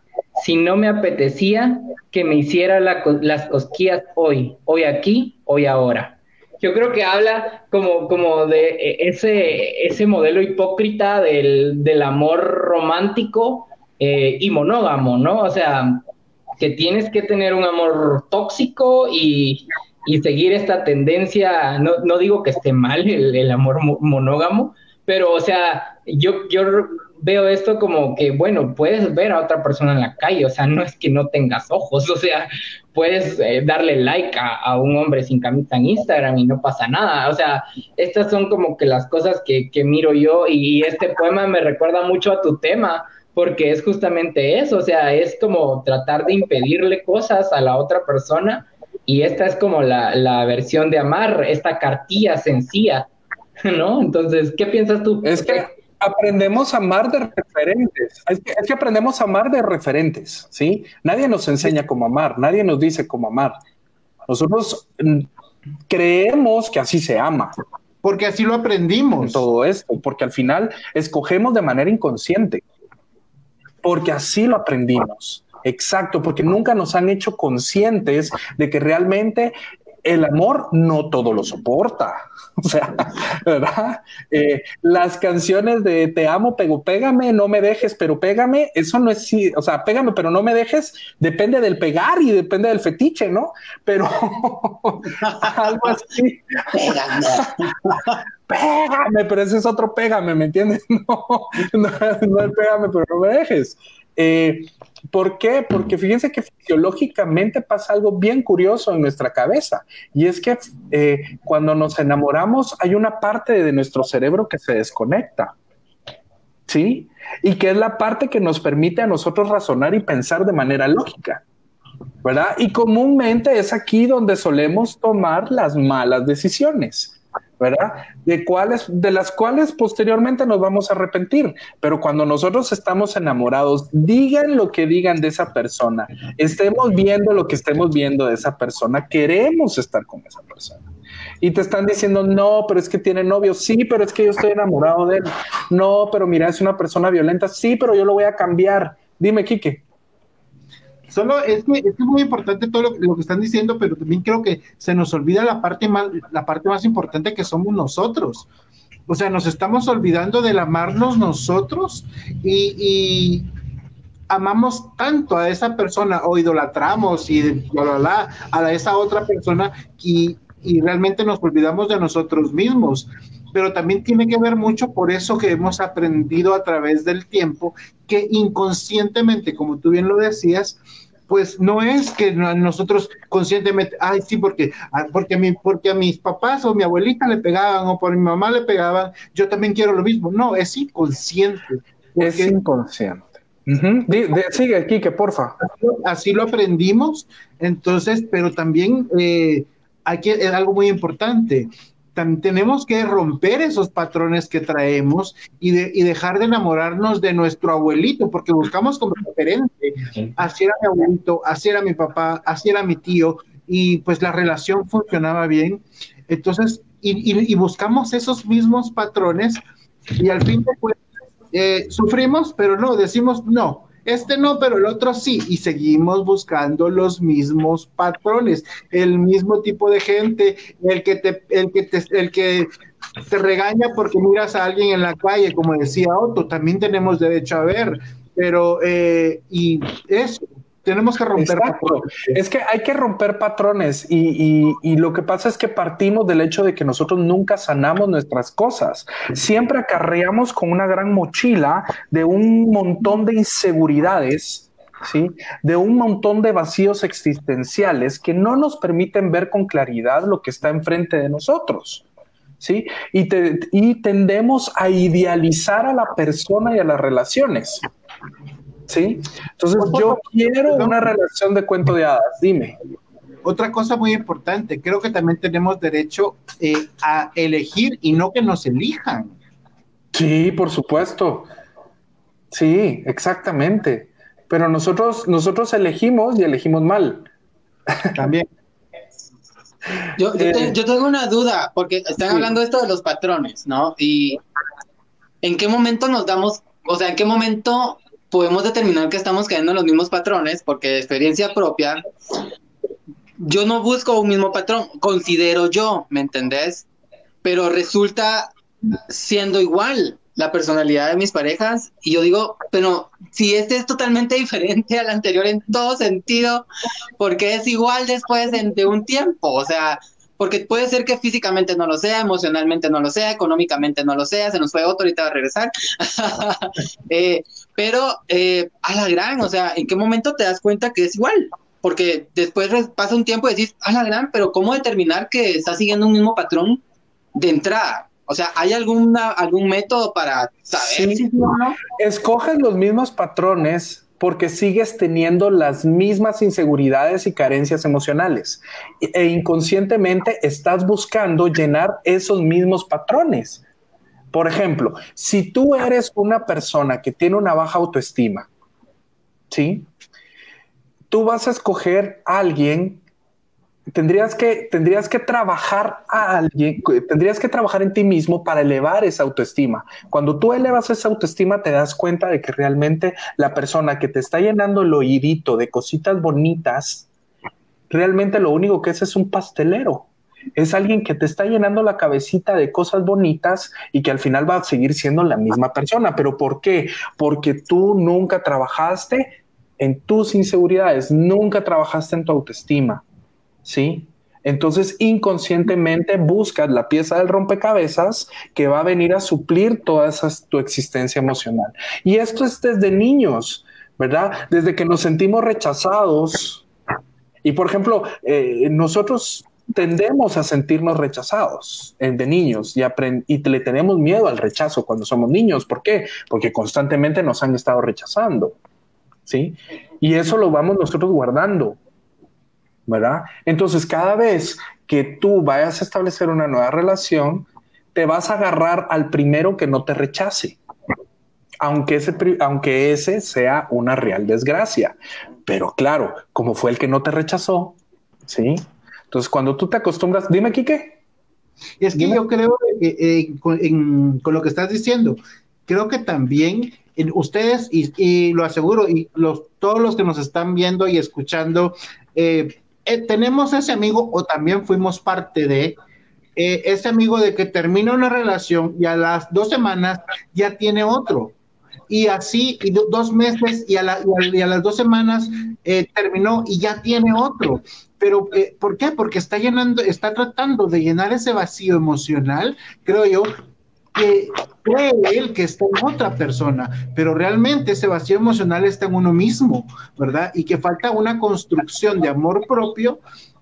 Si no me apetecía, que me hiciera las cosquillas hoy, hoy aquí, hoy ahora. Yo creo que habla como, como de e, ese, ese modelo hipócrita del, del amor romántico eh, y monógamo, ¿no? O sea, que tienes que tener un amor tóxico y, y seguir esta tendencia, no, no digo que esté mal el, amor monógamo, pero o sea, yo, yo veo esto como que, bueno, puedes ver a otra persona en la calle, o sea, no es que no tengas ojos, o sea, puedes eh, darle like a, un hombre sin camisa en Instagram y no pasa nada, o sea, estas son como que las cosas que, que miro yo y este poema me recuerda mucho a tu tema, porque es justamente eso, o sea, es como tratar de impedirle cosas a la otra persona y esta es como la, versión de amar, esta cartilla sencilla, ¿no? Entonces, ¿qué piensas tú? Es que aprendemos a amar de referentes. Es que, aprendemos a amar de referentes, ¿sí? Nadie nos enseña cómo amar, nadie nos dice cómo amar. Nosotros mm, creemos que así se ama. Porque así lo aprendimos. Todo esto, porque al final escogemos de manera inconsciente. Porque así lo aprendimos. Exacto, porque nunca nos han hecho conscientes de que realmente el amor no todo lo soporta. O sea, ¿verdad? Eh, las canciones de te amo, pego, pégame, no me dejes, pero pégame, eso no es, o sea, pégame, pero no me dejes, depende del pegar y depende del fetiche, ¿no? Pero algo así. Pégame. pégame, pero ese es otro pégame, ¿me entiendes? No, no, es pégame, pero no me dejes. Eh, ¿Por qué? Porque fíjense que fisiológicamente pasa algo bien curioso en nuestra cabeza y es que eh, cuando nos enamoramos hay una parte de nuestro cerebro que se desconecta. ¿Sí? Y que es la parte que nos permite a nosotros razonar y pensar de manera lógica. ¿Verdad? Y comúnmente es aquí donde solemos tomar las malas decisiones. ¿Verdad? De, cuáles, de las cuales posteriormente nos vamos a arrepentir. Pero cuando nosotros estamos enamorados, digan lo que digan de esa persona, estemos viendo lo que estemos viendo de esa persona, queremos estar con esa persona. Y te están diciendo, no, pero es que tiene novio, sí, pero es que yo estoy enamorado de él. No, pero mira, es una persona violenta, sí, pero yo lo voy a cambiar. Dime, Quique. Solo es que es, muy importante todo lo, que están diciendo, pero también creo que se nos olvida la parte más, importante que somos nosotros. O sea, nos estamos olvidando del amarnos nosotros y, amamos tanto a esa persona o idolatramos y bla, bla, a esa otra persona y, y realmente nos olvidamos de nosotros mismos pero también tiene que ver mucho por eso que hemos aprendido a través del tiempo, que inconscientemente, como tú bien lo decías, pues no es que nosotros conscientemente, ay, sí, porque, ah, porque, a mí, porque a mis papás o mi abuelita le pegaban o por mi mamá le pegaban, yo también quiero lo mismo. No, es inconsciente. Es inconsciente. sigue aquí, que porfa. Así, lo aprendimos, entonces, pero también eh, hay que, algo muy importante tenemos que romper esos patrones que traemos y, dejar de enamorarnos de nuestro abuelito, porque buscamos como referente. Así era mi abuelito, así era mi papá, así era mi tío, y pues la relación funcionaba bien. Entonces, y, buscamos esos mismos patrones y al fin pues, sufrimos, pero no, decimos no este no, pero el otro sí, y seguimos buscando los mismos patrones, el mismo tipo de gente, el que te, el que te, el que te regaña porque miras a alguien en la calle, como decía Otto, también tenemos derecho a ver, pero eh, y eso, tenemos que romper patrones. Es que hay que romper patrones y, lo que pasa es que partimos del hecho de que nosotros nunca sanamos nuestras cosas. Siempre acarreamos con una gran mochila de un montón de inseguridades, ¿sí? De un montón de vacíos existenciales que no nos permiten ver con claridad lo que está enfrente de nosotros. ¿Sí? Y, y tendemos a idealizar a la persona y a las relaciones. ¿Sí? Entonces yo quiero una relación de cuento de hadas, dime. Otra cosa muy importante, creo que también tenemos derecho eh, a elegir y no que nos elijan. Sí, por supuesto. Sí, exactamente. Pero nosotros, nosotros elegimos y elegimos mal. También. Yo, eh, yo, tengo una duda, porque están hablando esto de los patrones, ¿no? Y en qué momento nos damos, o sea, en qué momento podemos determinar que estamos cayendo en los mismos patrones, porque de experiencia propia, yo no busco un mismo patrón, considero yo, ¿me entendés? Pero resulta siendo igual la personalidad de mis parejas y yo digo, pero si este es totalmente diferente al anterior en todo sentido, porque es igual después de, de un tiempo? O sea, porque puede ser que físicamente no lo sea, emocionalmente no lo sea, económicamente no lo sea, se nos fue otro, ahorita va a regresar. Eh, pero eh, a la gran, o sea, ¿en qué momento te das cuenta que es igual? Porque después pasa un tiempo y decís, a la gran, pero ¿cómo determinar que está siguiendo un mismo patrón de entrada? O sea, ¿hay alguna, algún método para saber si no? Escoges los mismos patrones porque sigues teniendo las mismas inseguridades y carencias emocionales e inconscientemente estás buscando llenar esos mismos patrones. Por ejemplo, si tú eres una persona que tiene una baja autoestima, ¿sí? Tú vas a escoger a alguien tendrías que, tendrías que trabajar a alguien, tendrías que trabajar en ti mismo para elevar esa autoestima. Cuando tú elevas esa autoestima, te das cuenta de que realmente la persona que te está llenando el oídito de cositas bonitas, realmente lo único que es es un pastelero. Es alguien que te está llenando la cabecita de cosas bonitas y que al final va a seguir siendo la misma persona. ¿Pero por qué? Porque tú nunca trabajaste en tus inseguridades, nunca trabajaste en tu autoestima ¿sí? Entonces, inconscientemente buscas la pieza del rompecabezas que va a venir a suplir toda esa, tu existencia emocional. Y esto es desde niños, ¿verdad? Desde que nos sentimos rechazados. Y, por ejemplo, eh, nosotros tendemos a sentirnos rechazados eh, de niños y, y le tenemos miedo al rechazo cuando somos niños. ¿Por qué? Porque constantemente nos han estado rechazando. ¿Sí? Y eso lo vamos nosotros guardando ¿verdad? Entonces, cada vez que tú vayas a establecer una nueva relación, te vas a agarrar al primero que no te rechace, aunque ese, aunque ese sea una real desgracia. Pero claro, como fue el que no te rechazó, ¿sí? Entonces, cuando tú te acostumbras, dime, Quique. Es que yo creo, eh, eh, con, lo que estás diciendo, creo que también ustedes, y, lo aseguro, y los, todos los que nos están viendo y escuchando, eh, eh, tenemos ese amigo o también fuimos parte de, eh, ese amigo de que termina una relación y a las dos semanas ya tiene otro. Y así, y dos meses y a, las dos semanas eh, terminó y ya tiene otro. Pero, eh, ¿por qué? Porque está llenando, está tratando de llenar ese vacío emocional, creo yo, que cree él que está en otra persona, pero realmente ese vacío emocional está en uno mismo, ¿verdad? Y que falta una construcción de amor propio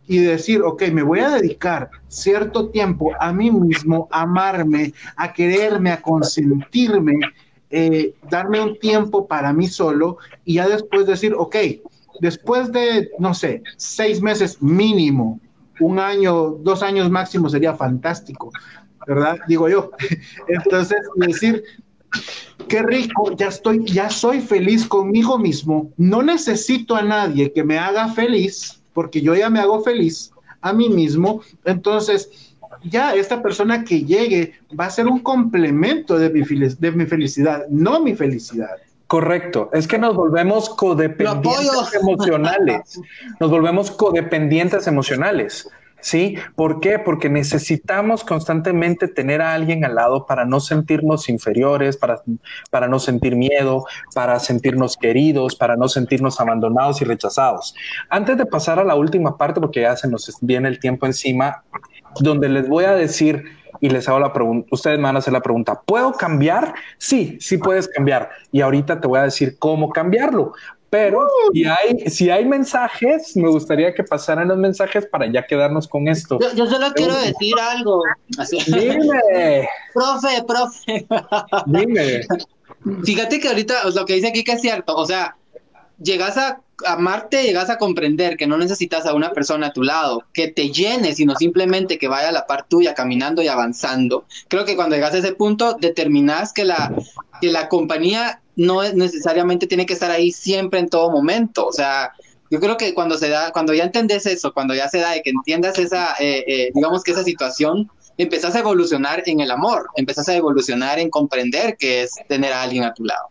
y decir, ok, me voy a dedicar cierto tiempo a mí mismo, a amarme, a quererme, a consentirme, eh, darme un tiempo para mí solo y ya después decir, ok, después de, no sé, seis meses mínimo, un año, dos años máximo sería fantástico, ¿verdad? Digo yo. Entonces, decir, qué rico, ya estoy, ya soy feliz conmigo mismo, no necesito a nadie que me haga feliz, porque yo ya me hago feliz a mí mismo, entonces ya esta persona que llegue va a ser un complemento de mi, de mi felicidad, no mi felicidad. Correcto, es que nos volvemos codependientes emocionales, nos volvemos codependientes emocionales. ¿Sí? ¿Por qué? Porque necesitamos constantemente tener a alguien al lado para no sentirnos inferiores, para, para no sentir miedo, para sentirnos queridos, para no sentirnos abandonados y rechazados. Antes de pasar a la última parte, porque ya se nos viene el tiempo encima, donde les voy a decir y les hago la pregunta, ustedes me van a hacer la pregunta, ¿puedo cambiar? Sí, sí puedes cambiar. Y ahorita te voy a decir cómo cambiarlo. Pero uh. si, hay, si hay mensajes, me gustaría que pasaran los mensajes para ya quedarnos con esto. Yo, solo quiero decir algo. Dime. profe, profe. Dime. Fíjate que ahorita lo que dice aquí que es cierto. O sea, llegas a amarte, llegas a comprender que no necesitas a una persona a tu lado que te llene, sino simplemente que vaya a la par tuya caminando y avanzando. Creo que cuando llegas a ese punto, determinas que la, que la compañía no necesariamente tiene que estar ahí siempre en todo momento. O sea, yo creo que cuando se da, cuando ya entendés eso, cuando ya se da y que entiendas esa, eh, eh, digamos que esa situación, empezás a evolucionar en el amor, empezás a evolucionar en comprender que es tener a alguien a tu lado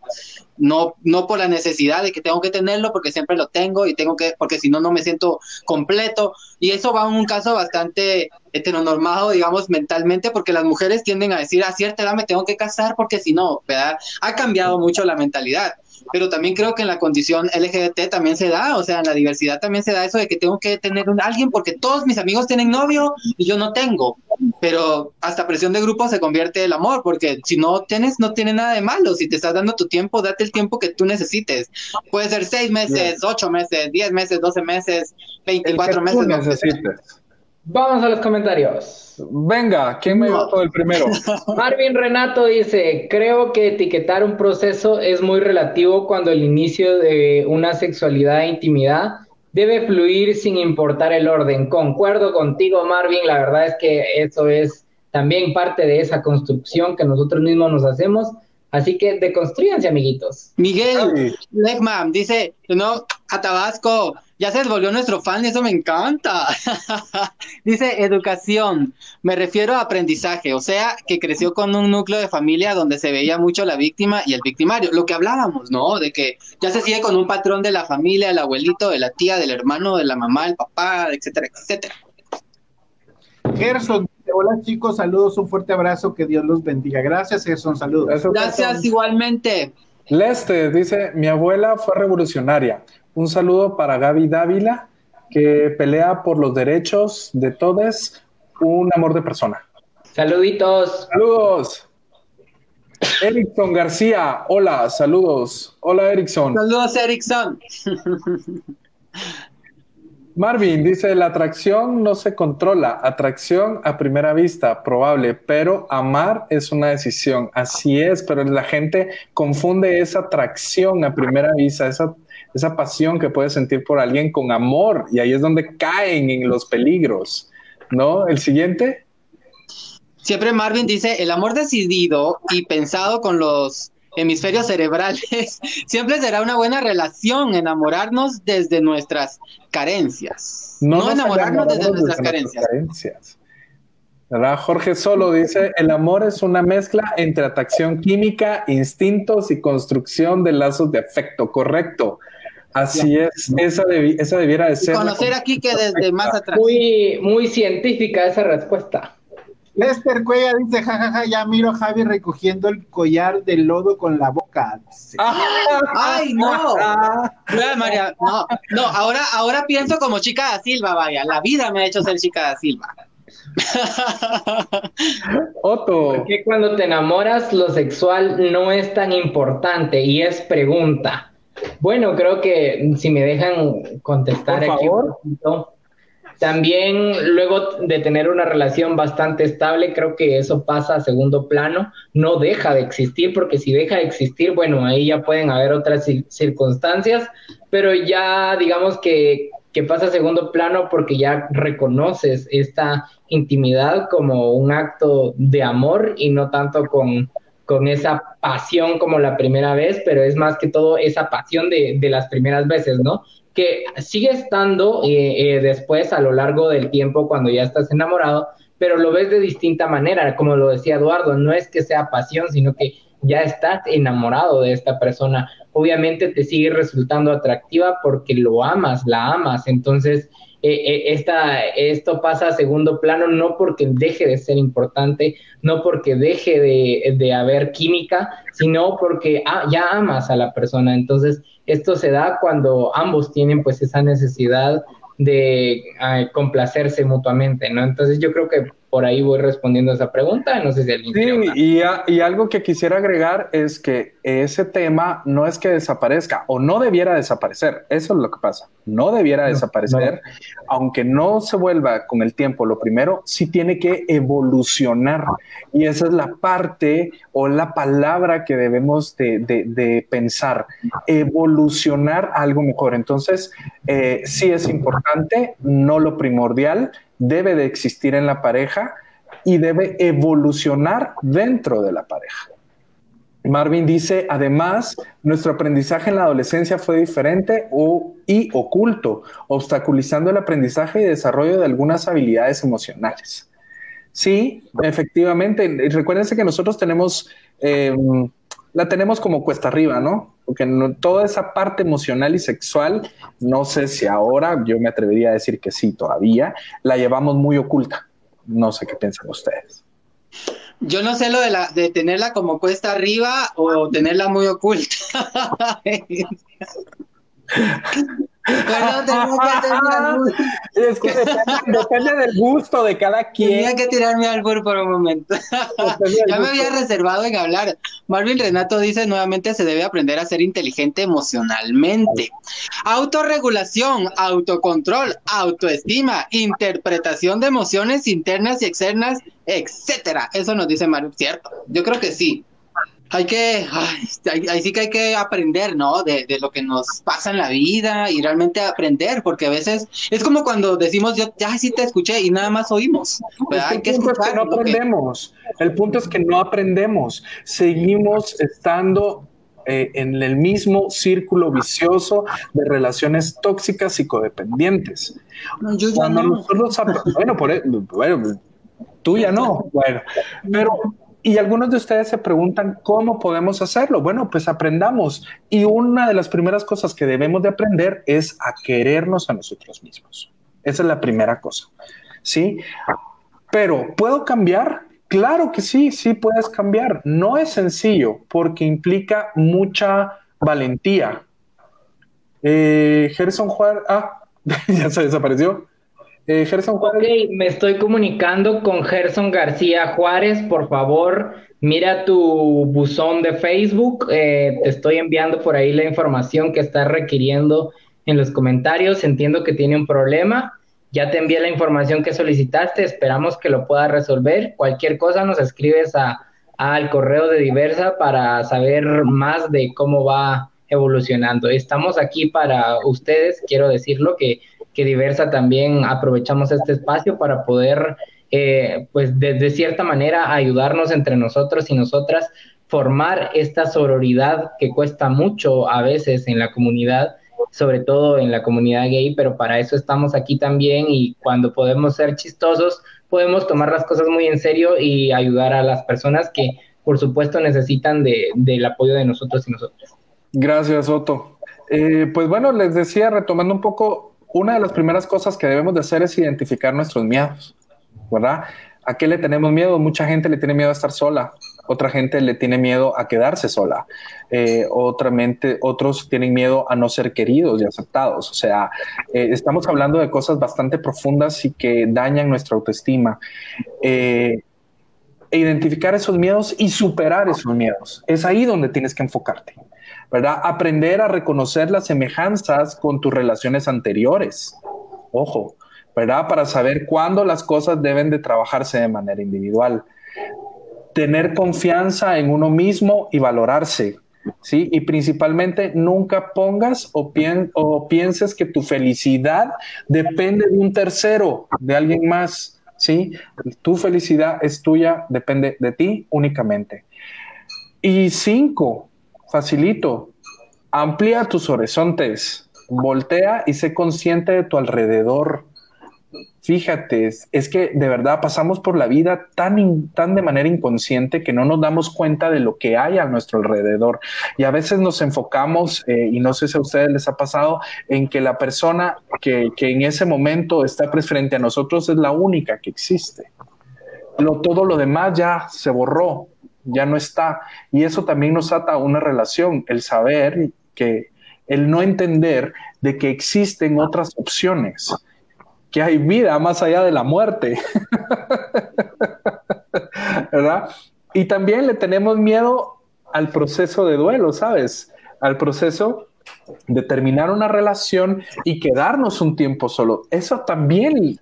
no, no por la necesidad de que tengo que tenerlo porque siempre lo tengo y tengo que, porque si no, no me siento completo. Y eso va en un caso bastante heteronormado, digamos, mentalmente, porque las mujeres tienden a decir a cierta edad me tengo que casar porque si no, ¿verdad? Ha cambiado mucho la mentalidad pero también creo que en la condición LGBT también se da, o sea, en la diversidad también se da eso de que tengo que tener un alguien porque todos mis amigos tienen novio y yo no tengo, pero hasta presión de grupo se convierte el amor, porque si no tienes, no tiene nada de malo, si te estás dando tu tiempo, date el tiempo que tú necesites, puede ser seis meses, ocho meses, diez meses, doce meses, veinticuatro meses. Vamos a los comentarios. Venga, ¿quién me todo el primero? Marvin Renato dice, creo que etiquetar un proceso es muy relativo cuando el inicio de una sexualidad e intimidad debe fluir sin importar el orden. Concuerdo contigo, Marvin, la verdad es que eso es también parte de esa construcción que nosotros mismos nos hacemos. Así que deconstruyanse, amiguitos. Miguel Legman dice, no, a Tabasco, ya se volvió nuestro fan y eso me encanta. Dice educación, me refiero a aprendizaje, o sea, que creció con un núcleo de familia donde se veía mucho la víctima y el victimario, lo que hablábamos, ¿no? De que ya se sigue con un patrón de la familia, el abuelito, de la tía, del hermano, de la mamá, el papá, etcétera, etcétera. Gerson, hola chicos, saludos, un fuerte abrazo, que Dios los bendiga. Gracias, Gerson, saludos. Gracias, igualmente. Leste dice, mi abuela fue revolucionaria. Un saludo para Gaby Dávila, que pelea por los derechos de todos, un amor de persona. Saluditos. Saludos. Erickson García, hola, saludos. Hola, Erickson. Saludos, Erickson. Marvin dice, la atracción no se controla, atracción a primera vista, probable, pero amar es una decisión. Así es, pero la gente confunde esa atracción a primera vista, esa esa pasión que puedes sentir por alguien con amor y ahí es donde caen en los peligros, ¿no? El siguiente. Siempre Marvin dice, el amor decidido y pensado con los hemisferios cerebrales siempre será una buena relación, enamorarnos desde nuestras carencias. No, enamorarnos desde nuestras, carencias. ¿verdad? Jorge Solo dice, el amor es una mezcla entre atracción química, instintos y construcción de lazos de afecto, correcto. Así es, esa, esa debiera de ser. conocer aquí que desde más atrás. Muy, muy científica esa respuesta. Lester Cuella dice, jajaja, ya miro a Javi recogiendo el collar de lodo con la boca. Ay, no. María, no, no, ahora, ahora pienso como chica da Silva, vaya, la vida me ha hecho ser chica da Silva. Otto. Porque cuando te enamoras, lo sexual no es tan importante y es pregunta. Bueno, creo que si me dejan contestar Por aquí favor. También luego de tener una relación bastante estable, creo que eso pasa a segundo plano, no deja de existir, porque si deja de existir, bueno, ahí ya pueden haber otras circunstancias, pero ya digamos que, que pasa a segundo plano porque ya reconoces esta intimidad como un acto de amor y no tanto con, con esa pasión como la primera vez, pero es más que todo esa pasión de, de las primeras veces, ¿no? Que sigue estando eh, eh, después a lo largo del tiempo cuando ya estás enamorado, pero lo ves de distinta manera, como lo decía Eduardo, no es que sea pasión, sino que ya estás enamorado de esta persona. Obviamente te sigue resultando atractiva porque lo amas, la amas, entonces esta, esto pasa a segundo plano no porque deje de ser importante, no porque deje de, de haber química, sino porque ah, ya amas a la persona. Entonces, esto se da cuando ambos tienen pues esa necesidad de uh, complacerse mutuamente, ¿no? Entonces yo creo que por ahí voy respondiendo a esa pregunta, no sé si alguien Sí, y, a, y, algo que quisiera agregar es que ese tema no es que desaparezca o no debiera desaparecer, eso es lo que pasa, no debiera no, desaparecer, no. aunque no se vuelva con el tiempo, lo primero, sí tiene que evolucionar y esa es la parte o la palabra que debemos de, de, de pensar, evolucionar algo mejor, entonces eh, sí es importante, no lo primordial, debe de existir en la pareja y debe evolucionar dentro de la pareja. Marvin dice, además, nuestro aprendizaje en la adolescencia fue diferente o, y oculto, obstaculizando el aprendizaje y desarrollo de algunas habilidades emocionales. Sí, efectivamente. Recuérdense que nosotros tenemos, eh, la tenemos como cuesta arriba, ¿no? Porque no, toda esa parte emocional y sexual, no sé si ahora, yo me atrevería a decir que sí, todavía, la llevamos muy oculta. No sé qué piensan ustedes. Yo no sé lo de, la, de tenerla como cuesta arriba o tenerla muy oculta. Tengo que es que depende, depende, del gusto de cada quien. Tenía que tirarme al burro por un momento. ya me había reservado en hablar. Marvin Renato dice nuevamente se debe aprender a ser inteligente emocionalmente. Autorregulación, autocontrol, autoestima, interpretación de emociones internas y externas, etcétera. Eso nos dice Marvin, ¿cierto? Yo creo que sí hay que, ay, ahí sí que hay que aprender, ¿no? De, de, lo que nos pasa en la vida y realmente aprender, porque a veces es como cuando decimos, yo ya sí te escuché y nada más oímos. Es que hay que escuchar. Es que no aprendemos. Que... El punto es que no aprendemos. Seguimos estando eh, en el mismo círculo vicioso de relaciones tóxicas y codependientes. No, yo ya cuando no. nosotros, bueno, por, bueno, tú ya no, bueno, pero y algunos de ustedes se preguntan cómo podemos hacerlo. Bueno, pues aprendamos. Y una de las primeras cosas que debemos de aprender es a querernos a nosotros mismos. Esa es la primera cosa. ¿Sí? Pero, ¿puedo cambiar? Claro que sí, sí puedes cambiar. No es sencillo porque implica mucha valentía. Eh, Gerson Juárez, ah, ya se desapareció. Eh, Gerson Juárez. Ok, me estoy comunicando con Gerson García Juárez. Por favor, mira tu buzón de Facebook. Eh, te estoy enviando por ahí la información que estás requiriendo en los comentarios. Entiendo que tiene un problema. Ya te envié la información que solicitaste. Esperamos que lo puedas resolver. Cualquier cosa nos escribes a, al correo de Diversa para saber más de cómo va evolucionando. Estamos aquí para ustedes. Quiero decirlo que que Diversa también aprovechamos este espacio para poder, eh, pues de, de, cierta manera, ayudarnos entre nosotros y nosotras, formar esta sororidad que cuesta mucho a veces en la comunidad, sobre todo en la comunidad gay, pero para eso estamos aquí también y cuando podemos ser chistosos, podemos tomar las cosas muy en serio y ayudar a las personas que, por supuesto, necesitan de, del apoyo de nosotros y nosotras. Gracias, Otto. Eh, pues bueno, les decía, retomando un poco una de las primeras cosas que debemos de hacer es identificar nuestros miedos, ¿verdad? ¿A qué le tenemos miedo? Mucha gente le tiene miedo a estar sola, otra gente le tiene miedo a quedarse sola, eh, otra mente, otros tienen miedo a no ser queridos y aceptados. O sea, eh, estamos hablando de cosas bastante profundas y que dañan nuestra autoestima. Eh, e identificar esos miedos y superar esos miedos. Es ahí donde tienes que enfocarte, ¿verdad? Aprender a reconocer las semejanzas con tus relaciones anteriores. Ojo, ¿verdad? Para saber cuándo las cosas deben de trabajarse de manera individual. Tener confianza en uno mismo y valorarse, ¿sí? Y principalmente nunca pongas o, o pienses que tu felicidad depende de un tercero, de alguien más ¿sí? Tu felicidad es tuya, depende de ti únicamente. Y cinco, facilito, amplía tus horizontes, voltea y sé consciente de tu alrededor. Fíjate, es que de verdad pasamos por la vida tan, tan de manera inconsciente que no nos damos cuenta de lo que hay a nuestro alrededor. Y a veces nos enfocamos, eh, y no sé si a ustedes les ha pasado, en que la persona que, que en ese momento está frente a nosotros es la única que existe. Todo lo demás ya se borró, ya no está. Y eso también nos ata a una relación, el saber que, el no entender de que existen otras opciones que hay vida más allá de la muerte. ¿Verdad? Y también le tenemos miedo al proceso de duelo, ¿sabes? Al proceso de terminar una relación y quedarnos un tiempo solo. Eso también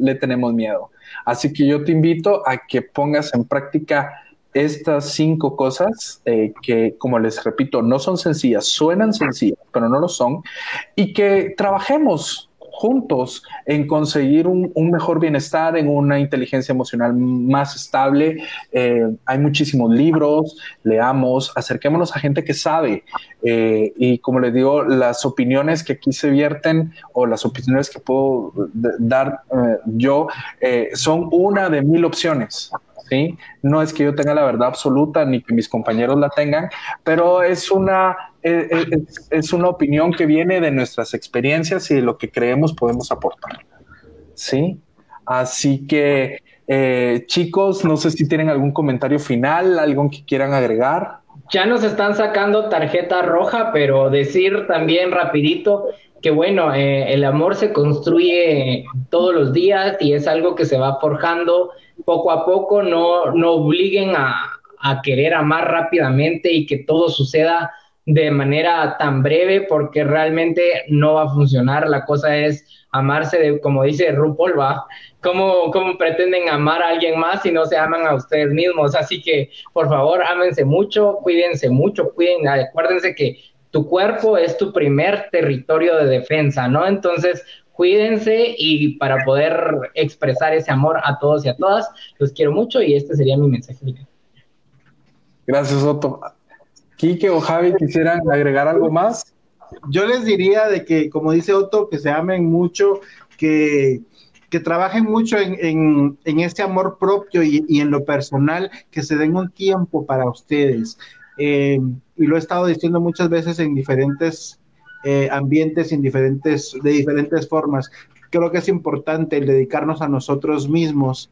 le tenemos miedo. Así que yo te invito a que pongas en práctica estas cinco cosas eh, que, como les repito, no son sencillas, suenan sencillas, pero no lo son, y que trabajemos juntos en conseguir un, mejor bienestar, en una inteligencia emocional más estable. Eh, hay muchísimos libros, leamos, acerquémonos a gente que sabe. Eh, y como les digo, las opiniones que aquí se vierten o las opiniones que puedo dar yo son una de mil opciones. ¿Sí? No es que yo tenga la verdad absoluta ni que mis compañeros la tengan, pero es una, eh, eh, es, una opinión que viene de nuestras experiencias y de lo que creemos podemos aportar, ¿sí? Así que, eh, chicos, no sé si tienen algún comentario final, algo que quieran agregar. Ya nos están sacando tarjeta roja, pero decir también rapidito que bueno, el amor se construye todos los días y es algo que se va forjando poco a poco, no, no obliguen a, querer amar rápidamente y que todo suceda de manera tan breve porque realmente no va a funcionar. La cosa es amarse, de, como dice RuPaul, ¿va? ¿Cómo, ¿Cómo, pretenden amar a alguien más si no se aman a ustedes mismos? Así que, por favor, ámense mucho, cuídense mucho, cuiden, acuérdense que tu cuerpo es tu primer territorio de defensa, ¿no? Entonces, cuídense y para poder expresar ese amor a todos y a todas, los quiero mucho y este sería mi mensaje. Gracias, Otto. Quique o Javi, ¿quisieran agregar algo más? Yo les diría de que, como dice Otto, que se amen mucho, que, que trabajen mucho en, en, este amor propio y, y, en lo personal, que se den un tiempo para ustedes. Eh, y lo he estado diciendo muchas veces en diferentes eh, ambientes de diferentes formas. Creo que es importante el dedicarnos a nosotros mismos,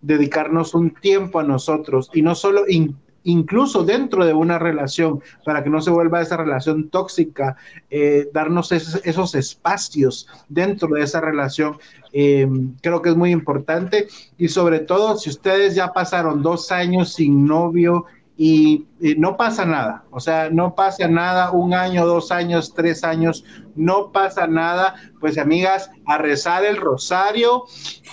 dedicarnos un tiempo a nosotros y no solo incluso dentro de una relación, para que no se vuelva esa relación tóxica, eh, darnos esos, espacios dentro de esa relación, eh, creo que es muy importante. Y sobre todo, si ustedes ya pasaron dos años sin novio y, no pasa nada, o sea, no pasa nada, un año, dos años, tres años, no pasa nada, pues amigas, a rezar el rosario,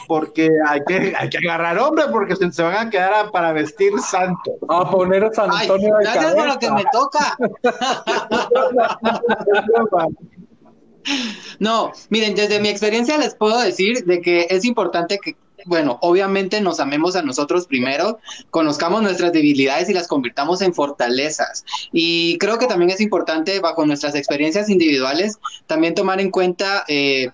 porque hay que, hay que agarrar hombre, porque se, van a quedar para vestir santo. A poner a San Antonio Ay, gracias por lo que me toca. No, miren, desde mi experiencia les puedo decir de que es importante que bueno, obviamente nos amemos a nosotros primero, conozcamos nuestras debilidades y las convirtamos en fortalezas. Y creo que también es importante, bajo nuestras experiencias individuales, también tomar en cuenta eh,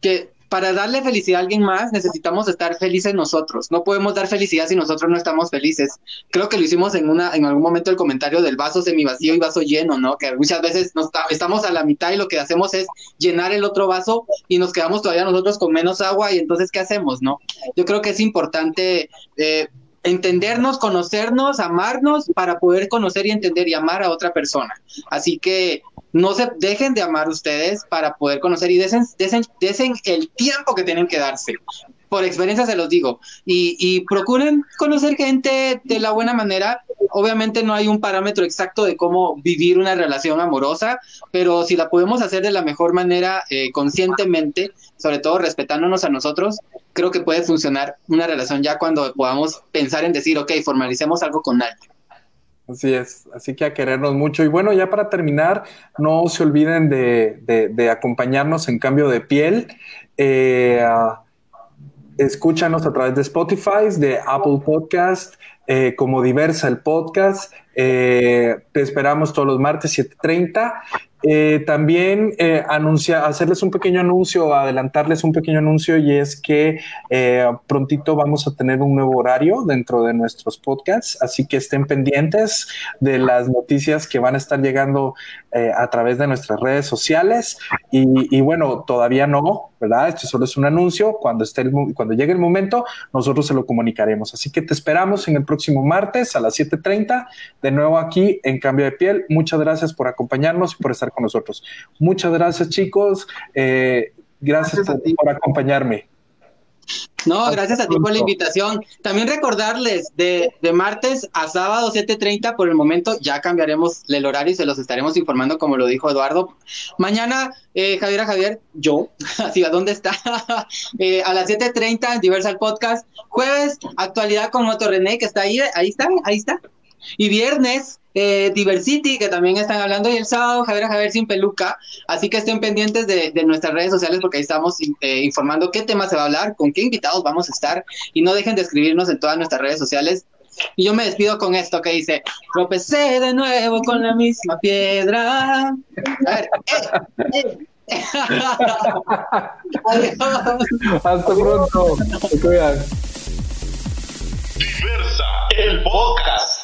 que para darle felicidad a alguien más necesitamos estar felices nosotros. No podemos dar felicidad si nosotros no estamos felices. Creo que lo hicimos en una en algún momento el comentario del vaso semivacío y vaso lleno, ¿no? Que muchas veces estamos a la mitad y lo que hacemos es llenar el otro vaso y nos quedamos todavía nosotros con menos agua y entonces ¿qué hacemos, no? Yo creo que es importante eh, entendernos, conocernos, amarnos para poder conocer y entender y amar a otra persona. Así que no se dejen de amar ustedes para poder conocer y desen, desen, el tiempo que tienen que darse. Por experiencia se los digo. Y, y, procuren conocer gente de la buena manera. Obviamente no hay un parámetro exacto de cómo vivir una relación amorosa, pero si la podemos hacer de la mejor manera, eh, conscientemente, sobre todo respetándonos a nosotros, creo que puede funcionar una relación ya cuando podamos pensar en decir, ok, formalicemos algo con alguien. Así es, así que a querernos mucho. Y bueno, ya para terminar, no se olviden de, acompañarnos en cambio de piel. Eh, escúchanos a través de Spotify, de Apple Podcast, eh, como Diversa el podcast. Eh, te esperamos todos los martes 7.30 eh, también eh, hacerles un pequeño anuncio, adelantarles un pequeño anuncio y es que eh, prontito vamos a tener un nuevo horario dentro de nuestros podcasts, así que estén pendientes de las noticias que van a estar llegando a través de nuestras redes sociales. Y, y, bueno, todavía no, ¿verdad? Esto solo es un anuncio, cuando, esté el, cuando llegue el momento nosotros se lo comunicaremos, así que te esperamos en el próximo martes a las 7.30, de nuevo aquí en Cambio de Piel, muchas gracias por acompañarnos y por estar con nosotros. Muchas gracias, chicos. Eh, gracias, por, acompañarme. No, gracias a ti por la invitación. También recordarles de, martes a sábado 7.30 por el momento ya cambiaremos el horario y se los estaremos informando como lo dijo Eduardo. Mañana, eh, Javier a Javier, yo, así a dónde está, eh, a las 7.30 en Diversal Podcast. Jueves, actualidad con Moto René, que está ahí, ahí está, ahí está. Y viernes, eh, Diversity, que también están hablando, y el sábado Javier a Javier sin peluca. Así que estén pendientes de, nuestras redes sociales porque ahí estamos eh, informando qué tema se va a hablar, con qué invitados vamos a estar. Y no dejen de escribirnos en todas nuestras redes sociales. Y yo me despido con esto que dice, tropecé de nuevo con la misma piedra. A ver, eh, Hasta pronto. Diversa, el podcast.